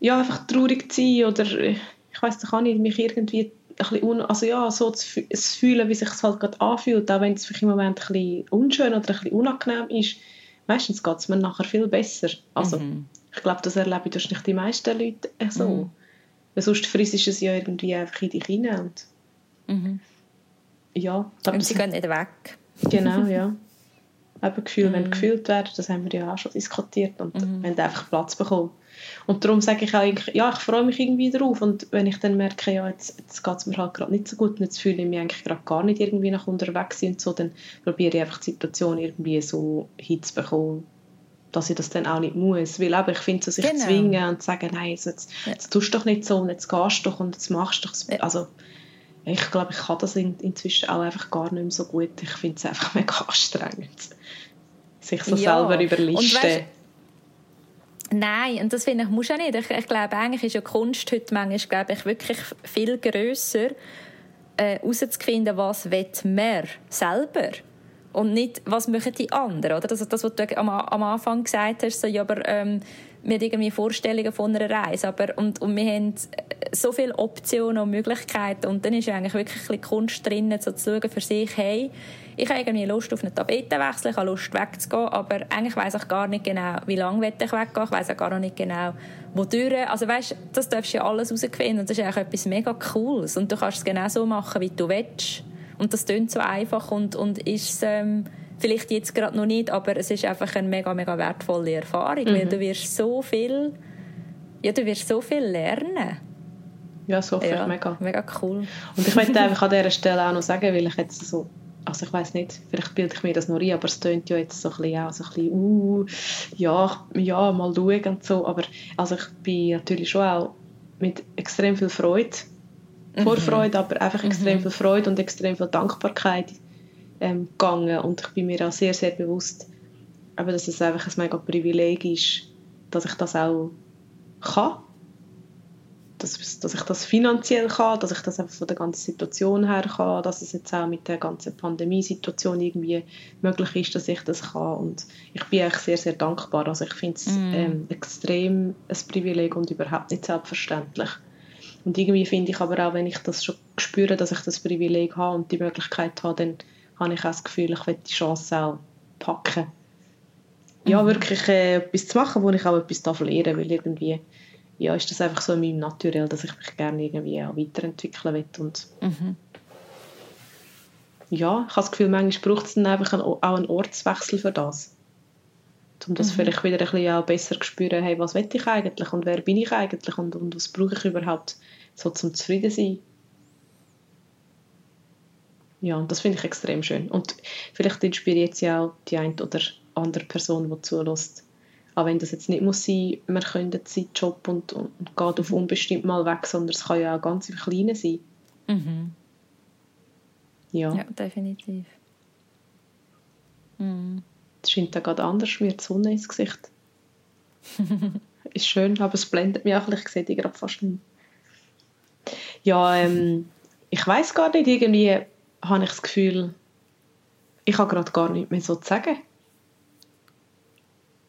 Speaker 1: ja, einfach traurig zu sein oder ich weiß doch auch nicht, mich irgendwie ein bisschen also ja, so zu fühlen, wie sich es halt gerade anfühlt, auch wenn es im Moment ein bisschen unschön oder ein bisschen unangenehm ist, meistens geht es mir nachher viel besser. Also, mhm. ich glaube, das erlebe ich nicht die meisten Leute so. Mhm. Weil sonst frisst es ja irgendwie einfach in dich hinein. Und,
Speaker 2: mhm.
Speaker 1: ja,
Speaker 2: und sie gehen nicht weg.
Speaker 1: Genau, ja. [LAUGHS] Eben Gefühle, mhm. wenn gefühlt werden, das haben wir ja auch schon diskutiert und mhm. haben einfach Platz bekommen. Und darum sage ich auch, ja, ich freue mich irgendwie darauf und wenn ich dann merke, ja, jetzt, jetzt geht es mir halt gerade nicht so gut und jetzt fühle ich mich eigentlich gerade gar nicht irgendwie nach unterwegs und so, dann probiere ich einfach die Situation irgendwie so hinzubekommen, dass ich das dann auch nicht muss. Weil eben, ich finde, so sich genau. zwingen und sagen, nein, jetzt, jetzt, jetzt tust du doch nicht so und jetzt gehst du doch und jetzt machst du doch. Also, ich glaube, ich kann das in, inzwischen auch einfach gar nicht mehr so gut. Ich finde es einfach mega anstrengend, sich so ja. selber überlisten.
Speaker 2: Nein, und das finde ich, muss ja nicht. Ich, ich, glaube, eigentlich ist ja Kunst heute manchmal, glaube ich, wirklich viel grösser, äh, herauszufinden, was man selber und nicht, was machen die anderen, oder? Das, das was du am, am Anfang gesagt hast, so, ja, aber ähm, wir haben irgendwie Vorstellungen von einer Reise, aber, und, und wir haben so viele Optionen und Möglichkeiten und dann ist eigentlich wirklich ein Kunst drin, so zu schauen für sich, hey, ich habe irgendwie Lust auf einen Tapetenwechsel, ich habe Lust wegzugehen, aber eigentlich weiß ich gar nicht genau, wie lange ich weggehen ich weiß auch gar nicht genau, wodurch. Also weißt, das darfst du ja alles herausfinden und das ist eigentlich etwas mega Cooles und du kannst es genau so machen, wie du willst. Und das klingt so einfach und, und ist ähm, vielleicht jetzt gerade noch nicht, aber es ist einfach eine mega, mega wertvolle Erfahrung, mhm. weil du wirst so viel, ja, du wirst so viel lernen.
Speaker 1: Ja, so viel, ja, mega.
Speaker 2: Mega cool.
Speaker 1: Und ich möchte [LAUGHS] einfach an dieser Stelle auch noch sagen, weil ich jetzt so also ich weiß nicht, vielleicht bilde ich mir das noch ein, aber es tönt ja jetzt so ein bisschen, auch so ein bisschen uh, ja, ja, mal schauen und so, aber also ich bin natürlich schon auch mit extrem viel Freude Vorfreude, mhm. aber einfach extrem mhm. viel Freude und extrem viel Dankbarkeit ähm, gegangen. Und ich bin mir auch sehr, sehr bewusst, aber dass es einfach ein mega Privileg ist, dass ich das auch kann. dass, dass ich das finanziell kann, dass ich das einfach von der ganzen Situation her kann, dass es jetzt auch mit der ganzen Pandemiesituation irgendwie möglich ist, dass ich das kann und ich bin eigentlich sehr, sehr dankbar. Also ich finde es mm. ähm, extrem ein Privileg und überhaupt nicht selbstverständlich. Und irgendwie finde ich aber auch, wenn ich das schon spüre, dass ich das Privileg habe und die Möglichkeit habe, dann habe ich auch das Gefühl, ich will die Chance auch packen. Ja, mhm. wirklich äh, etwas zu machen, wo ich auch etwas lernen weil irgendwie ja, ist das einfach so in meinem Naturell, dass ich mich gerne irgendwie auch weiterentwickeln will und mhm. ja, ich habe das Gefühl, manchmal braucht es dann einfach einen, auch einen Ortswechsel für das um das mhm. vielleicht wieder ein bisschen auch besser zu spüren, hey, was will ich eigentlich und wer bin ich eigentlich und, und was brauche ich überhaupt so zum zufrieden sein. Ja, und das finde ich extrem schön. Und vielleicht inspiriert sie auch die eine oder andere Person, die zulässt. Auch wenn das jetzt nicht muss sein, man könnte seinen Job und, und, und geht auf unbestimmt mal weg, sondern es kann ja auch ganz im Kleinen sein. Mhm.
Speaker 2: Ja. ja, definitiv.
Speaker 1: Mhm. Es scheint da gerade anders, mir die Sonne ins Gesicht. [LAUGHS] ist schön, aber es blendet mich auch, ich sehe die gerade fast nicht. Ja, ähm, ich weiß gar nicht, irgendwie habe ich das Gefühl, ich habe gerade gar nichts mehr so zu sagen.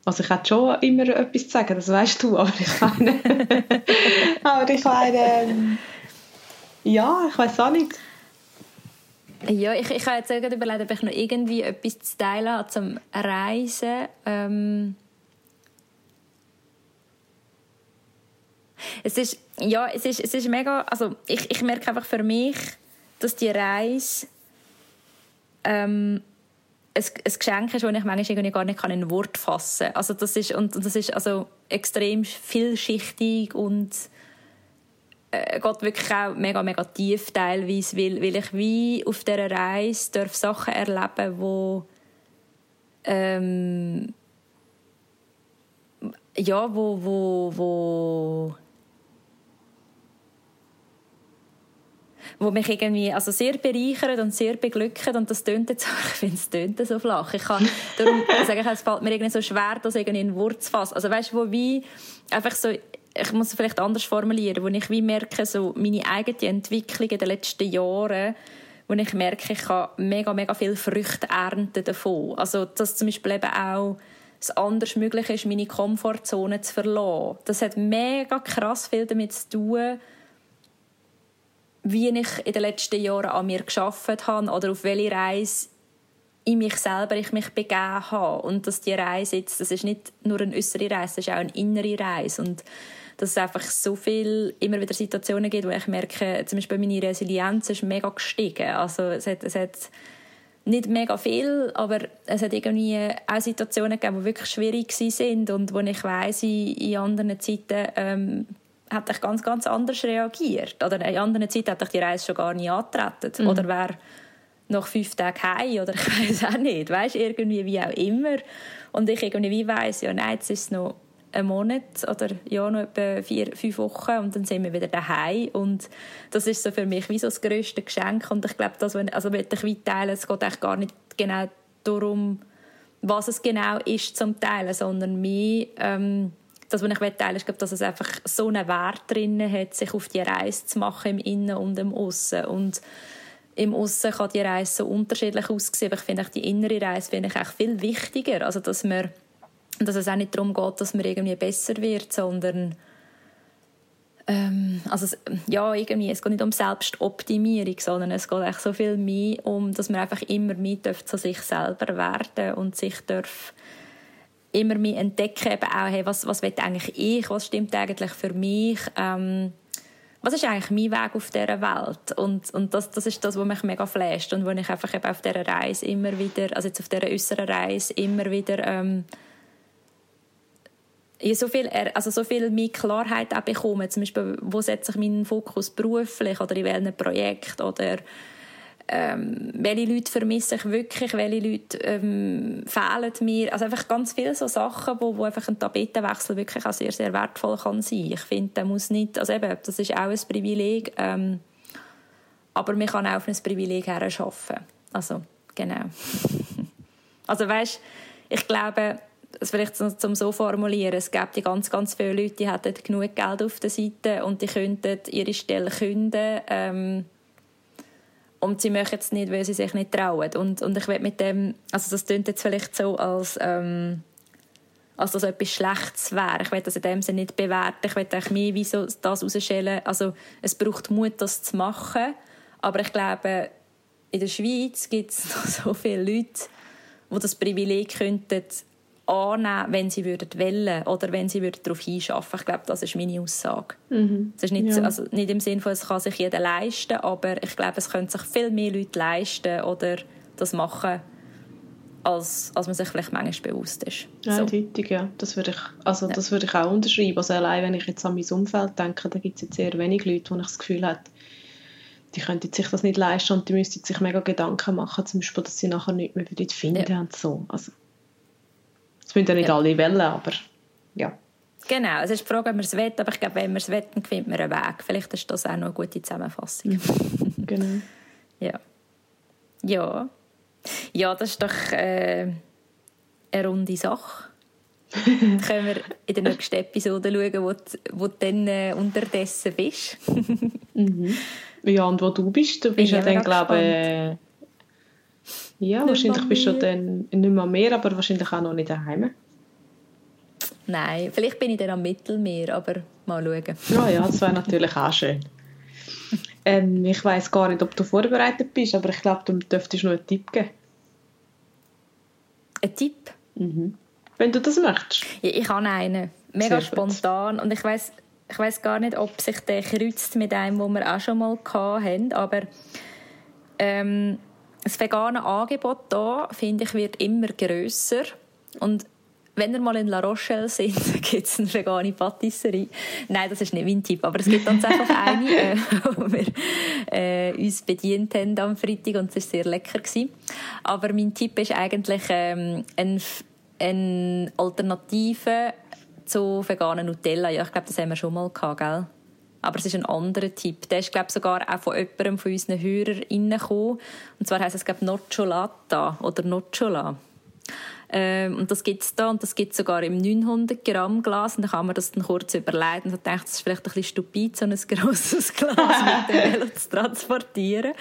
Speaker 1: Also ich hätte schon immer etwas zu sagen, das weißt du, [LAUGHS] aber ich meine, [LAUGHS] aber ich meine, ähm, ja, ich weiß auch nicht.
Speaker 2: Ja, ich, ich habe jetzt überlegt, ob ich noch irgendwie etwas zu teilen habe zum Reisen. Ähm es ist, ja, es ist, es ist mega, also ich, ich merke einfach für mich, dass die Reise ähm, ein, ein Geschenk ist, das ich manchmal gar nicht in Wort fassen kann. Also das ist, und das ist also extrem vielschichtig und äh, geht wirklich auch mega, mega tief teilweise, weil, weil ich wie auf dieser Reise darf Sachen erleben, wo ähm, ja, wo, wo, wo wo mich irgendwie also sehr bereichert und sehr beglückt und das tönt jetzt, [LAUGHS] ich finde es tönt so flach. Ich kann, darum [LAUGHS] sage ich, es fällt mir irgendwie so schwer, das irgendwie in zu fassen. Also weißt wo wie einfach so ich muss es vielleicht anders formulieren, wo ich wie merke, so meine eigene Entwicklung in den letzten Jahren, wo ich merke, ich kann mega, mega viel Früchte ernten davon. Also, dass zum Beispiel eben auch es anders möglich ist, meine Komfortzone zu verlassen. Das hat mega krass viel damit zu tun, wie ich in den letzten Jahren an mir geschafft habe oder auf welche Reise in mich selber ich mich begeben habe. Und dass die Reise jetzt, das ist nicht nur eine äußere Reise, das ist auch eine innere Reise. Und dass es einfach so viel immer wieder Situationen gibt, wo ich merke, zum Beispiel meine Resilienz ist mega gestiegen. Also es hat, es hat nicht mega viel, aber es hat irgendwie auch Situationen gegeben, die wirklich schwierig sind und wo ich weiss, in, in anderen Zeiten ähm, hätte ich ganz, ganz anders reagiert. Oder in anderen Zeiten hätte ich die Reise schon gar nicht angetreten. Mhm. Oder wäre nach fünf Tagen heim oder ich [LAUGHS] weiß auch nicht. Weißt irgendwie wie auch immer. Und ich irgendwie weiss, ja, nein, jetzt ist es noch einen Monat oder ja, noch etwa vier, fünf Wochen und dann sind wir wieder daheim und das ist so für mich wie so das grösste Geschenk und ich glaube, das also möchte ich weit teilen, es geht eigentlich gar nicht genau darum, was es genau ist zum Teilen, sondern mehr ähm, das, was ich teilen will, ist, dass es einfach so einen Wert drin hat, sich auf die Reise zu machen im Innen und im Aussen. Und im Aussen kann die Reise so unterschiedlich aussehen, aber ich finde die innere Reise finde ich auch viel wichtiger, also dass man dass es auch nicht darum geht, dass man irgendwie besser wird, sondern ähm, also ja, irgendwie, es geht nicht um Selbstoptimierung, sondern es geht echt so viel mehr um, dass man einfach immer mehr zu sich selber werden und sich darf immer mehr entdecken, eben auch, hey, was, was will eigentlich ich, was stimmt eigentlich für mich, ähm, was ist eigentlich mein Weg auf dieser Welt? Und, und das, das ist das, was mich mega flasht und wo ich einfach eben auf dieser Reise immer wieder, also jetzt auf dieser äußeren Reise immer wieder ähm, ja, so viel, also so viel mehr Klarheit auch bekommen. Zum Beispiel, wo setze ich meinen Fokus beruflich oder in welchem Projekt oder ähm, welche Leute vermisse ich wirklich, welche Leute ähm, fehlen mir. Also einfach ganz viele so Sachen, wo, wo einfach ein Tapetenwechsel wirklich auch sehr, sehr wertvoll kann sein. Ich finde, der muss nicht, also eben, das ist auch ein Privileg, ähm, aber man kann auch auf ein Privileg her schaffen. Also, genau. [LAUGHS] also weißt, ich glaube, es vielleicht zum so formulieren, es gibt ganz, ganz viele Leute, die hätten genug Geld auf der Seite und die könnten ihre Stelle künden ähm, und sie möchten es nicht, weil sie sich nicht trauen. Und, und ich will mit dem, also das klingt jetzt vielleicht so, als, ähm, als das etwas Schlechtes wäre. Ich will das in dem Sinne nicht bewerten. Ich will eigentlich mehr wie so das herausstellen. Also es braucht Mut, das zu machen. Aber ich glaube, in der Schweiz gibt es [LAUGHS] noch so viele Leute, die das Privileg könnten annehmen, wenn sie würden wollen oder wenn sie würden darauf hinschaffen. Ich glaube, das ist meine Aussage. Mhm. Das ist nicht, ja. also nicht im Sinne von, es kann sich jeder leisten, aber ich glaube, es können sich viel mehr Leute leisten oder das machen, als, als man sich vielleicht manchmal bewusst ist.
Speaker 1: Ja, so. eindeutig, ja. Das würde ich, also, ja. das würde ich auch unterschreiben. Also allein, wenn ich jetzt an mein Umfeld denke, da gibt es jetzt sehr wenig Leute, wo ich das Gefühl habe, die könnten sich das nicht leisten und die müssten sich mega Gedanken machen, zum Beispiel, dass sie nachher nicht mehr finden ja. und so. Also, das müssen ja nicht ja. alle wollen, aber ja.
Speaker 2: Genau, es ist die Frage, ob man es will, aber ich glaube, wenn man es will, dann findet man einen Weg. Vielleicht ist das auch noch eine gute Zusammenfassung. [LAUGHS]
Speaker 1: Genau.
Speaker 2: Ja. Ja. Ja, das ist doch äh, eine runde Sache. [LAUGHS] können wir in der nächsten Episode schauen, wo, du, wo du dann äh, unterdessen bist.
Speaker 1: mhm. Ja, und wo du bist, du bist ja dann, glaube ich, ja, nicht wahrscheinlich bist du dann nicht mehr mehr, aber wahrscheinlich auch noch nicht daheim.
Speaker 2: Nein, vielleicht bin ich dann am Mittelmeer, aber mal schauen.
Speaker 1: Ja, ja, das wäre natürlich auch schön. Ähm, ich weiß gar nicht, ob du vorbereitet bist, aber ich glaube, du dürftest noch einen Tipp geben.
Speaker 2: Ein Tipp?
Speaker 1: Mhm. Wenn du das möchtest.
Speaker 2: Ja, ich habe einen. Mega Sehr spontan. Gut. Und ich weiß ich weiß gar nicht, ob sich der kreuzt mit einem, wo wir auch schon mal hatten, aber ähm, das vegane Angebot hier, finde ich, wird immer grösser. Und wenn ihr mal in La Rochelle sind, [LAUGHS] gibt es eine vegane Patisserie. Nein, das ist nicht mein Tipp, aber es gibt tatsächlich eine, [LAUGHS] äh, wo wir äh, uns bedient haben am Freitag und es war sehr lecker. Gewesen. Aber mein Tipp ist eigentlich ähm, eine, eine Alternative zu veganen Nutella. Ja, ich glaube, das haben wir schon mal gehabt, gell? Aber es ist ein anderer Tipp. Der ist, glaube ich, sogar auch von jemandem von unseren Hörern gekommen. Und zwar heisst es, glaube Nocciolata oder Nocciola. Ähm, und das gibt es da und das gibt es sogar im 900 Gramm Glas und dann kann man das dann kurz überlegen und denkt, das ist vielleicht ein bisschen stupid, so ein grosses Glas mit dem [LAUGHS] Velo zu transportieren.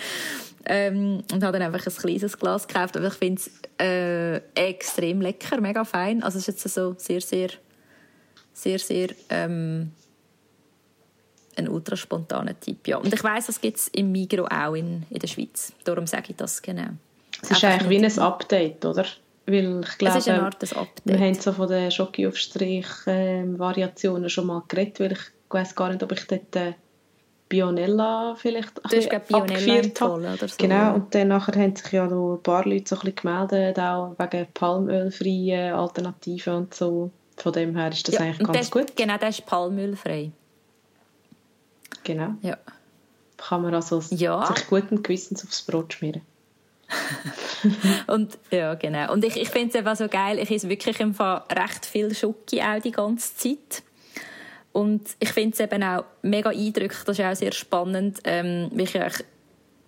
Speaker 2: Ähm, und habe dann einfach ein kleines Glas gekauft, aber ich finde es äh, extrem lecker, mega fein. Also es ist jetzt so sehr, sehr, sehr, sehr ähm, ein ultra spontaner Typ. Ja. Und ich weiß, das gibt es im Migro auch in, in der Schweiz. Darum sage ich das genau.
Speaker 1: Es ist eigentlich wie ein Update, oder? Weil ich glaube,
Speaker 2: es ist eine Art Update.
Speaker 1: wir haben so von den Schoki-Aufstrich-Variationen schon mal geredet, weil ich weiß gar nicht, ob ich dort äh, Bionella vielleicht
Speaker 2: du hast Bionella empfohlen oder so.
Speaker 1: Genau, und dann nachher haben sich ja noch ein paar Leute so ein bisschen gemeldet, auch wegen palmölfreien Alternativen und so. Von dem her ist das ja, eigentlich ganz
Speaker 2: das,
Speaker 1: gut.
Speaker 2: Genau, der ist palmölfrei.
Speaker 1: Genau.
Speaker 2: Ja.
Speaker 1: Kann man also ja. sich guten Gewissens aufs Brot schmieren. [LAUGHS]
Speaker 2: und ja, genau. Und ich, ich finde es einfach so geil. Ich esse wirklich im Fall recht viel Schoki auch die ganze Zeit. Und ich finde es eben auch mega eindrücklich, das ist auch sehr spannend, ähm, wie ich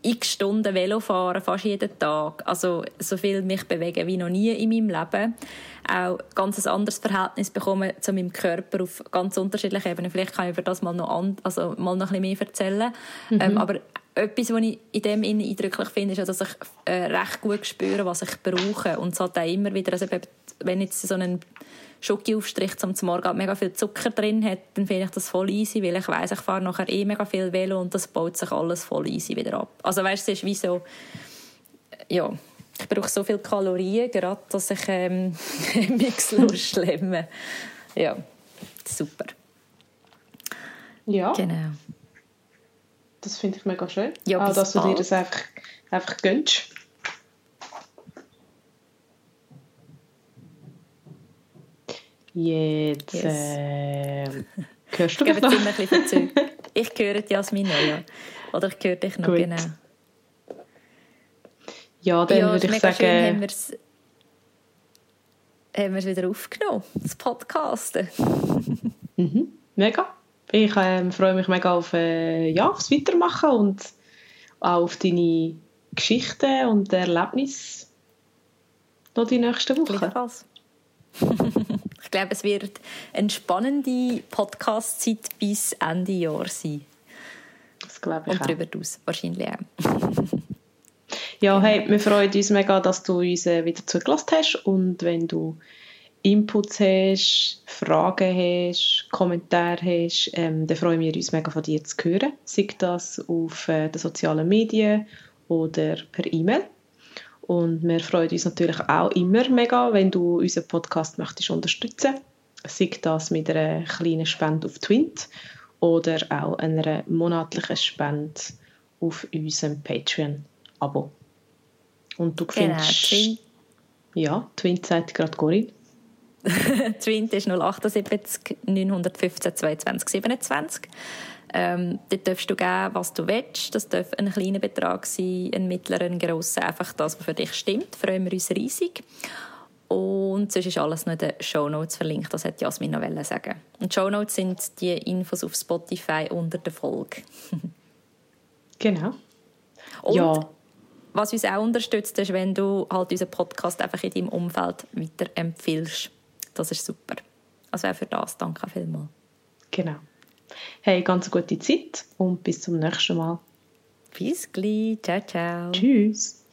Speaker 2: x Stunden Velo fahren, fast jeden Tag. Also so viel mich bewegen wie noch nie in meinem Leben. Auch ganz ein anderes Verhältnis bekommen zu meinem Körper auf ganz unterschiedlichen Ebenen. Vielleicht kann ich über das mal noch, an, also mal noch ein bisschen mehr erzählen. Mhm. Ähm, aber etwas, was ich in dem eindrücklich finde, ist, dass ich äh, recht gut spüre, was ich brauche. Und es hat auch immer wieder, also wenn jetzt so ein Schokiaufstrich zum Morgen mega viel Zucker drin hat, dann finde ich das voll easy, weil ich weiss, ich fahre nachher eh mega viel Velo und das baut sich alles voll easy wieder ab. Also weißt du, es ist wie so, ja, ich brauche so viele Kalorien, gerade, dass ich ähm, [LAUGHS] nichts schlemmen Ja, super.
Speaker 1: Ja.
Speaker 2: Genau.
Speaker 1: Das finde ich mega schön. Ja, Auch, dass du dir das einfach, einfach gönnst. Jetzt yes. äh, [LAUGHS] hörst du mich noch? [LAUGHS]
Speaker 2: Ich höre Jasmin noch, ja. Oder ich höre dich noch, Gut. genau.
Speaker 1: Ja, dann ja, würde ich sagen... Schön,
Speaker 2: haben wir es haben wir es wieder aufgenommen, das Podcasten. [LAUGHS]
Speaker 1: mhm, mega. Ich äh, freue mich mega auf, äh, ja, aufs Weitermachen und auch auf deine Geschichten und Erlebnisse noch die nächsten Wochen.
Speaker 2: Ich glaube, es wird eine spannende Podcast-Zeit bis Ende Jahr sein.
Speaker 1: Das glaube ich
Speaker 2: Und darüber hinaus wahrscheinlich auch. [LAUGHS]
Speaker 1: ja, hey, wir freuen uns mega, dass du uns äh, wieder zugelassen hast und wenn du Inputs hast, Fragen hast, Kommentare hast, ähm, dann freuen wir uns mega von dir zu hören. Sei das auf äh, den sozialen Medien oder per E-Mail. Und wir freuen uns natürlich auch immer mega, wenn du unseren Podcast möchtest unterstützen Sei das mit einer kleinen Spende auf Twint oder auch einer monatlichen Spende auf unserem Patreon-Abo. Und du genau, findest... Twint. Ja, Twint sagt gerade Corinne. [LAUGHS]
Speaker 2: Twint ist 078 915 22 27. Ähm, dort darfst du geben, was du willst. Das darf ein kleiner Betrag sein, ein mittlerer, ein grosser. Einfach das, was für dich stimmt. Freuen wir uns riesig. Und sonst ist alles noch in den Show Notes verlinkt. Das hätte Jasmin noch sagen Und Show Notes sind die Infos auf Spotify unter der Folge. [LAUGHS]
Speaker 1: genau.
Speaker 2: Und ja. was uns auch unterstützt, ist, wenn du halt unseren Podcast einfach in deinem Umfeld weiterempfiehlst. Das ist super. Also auch für das danke vielmals.
Speaker 1: Genau. Hey, ganz eine gute Zeit und bis zum nächsten Mal.
Speaker 2: Bis gleich. Ciao, ciao.
Speaker 1: Tschüss.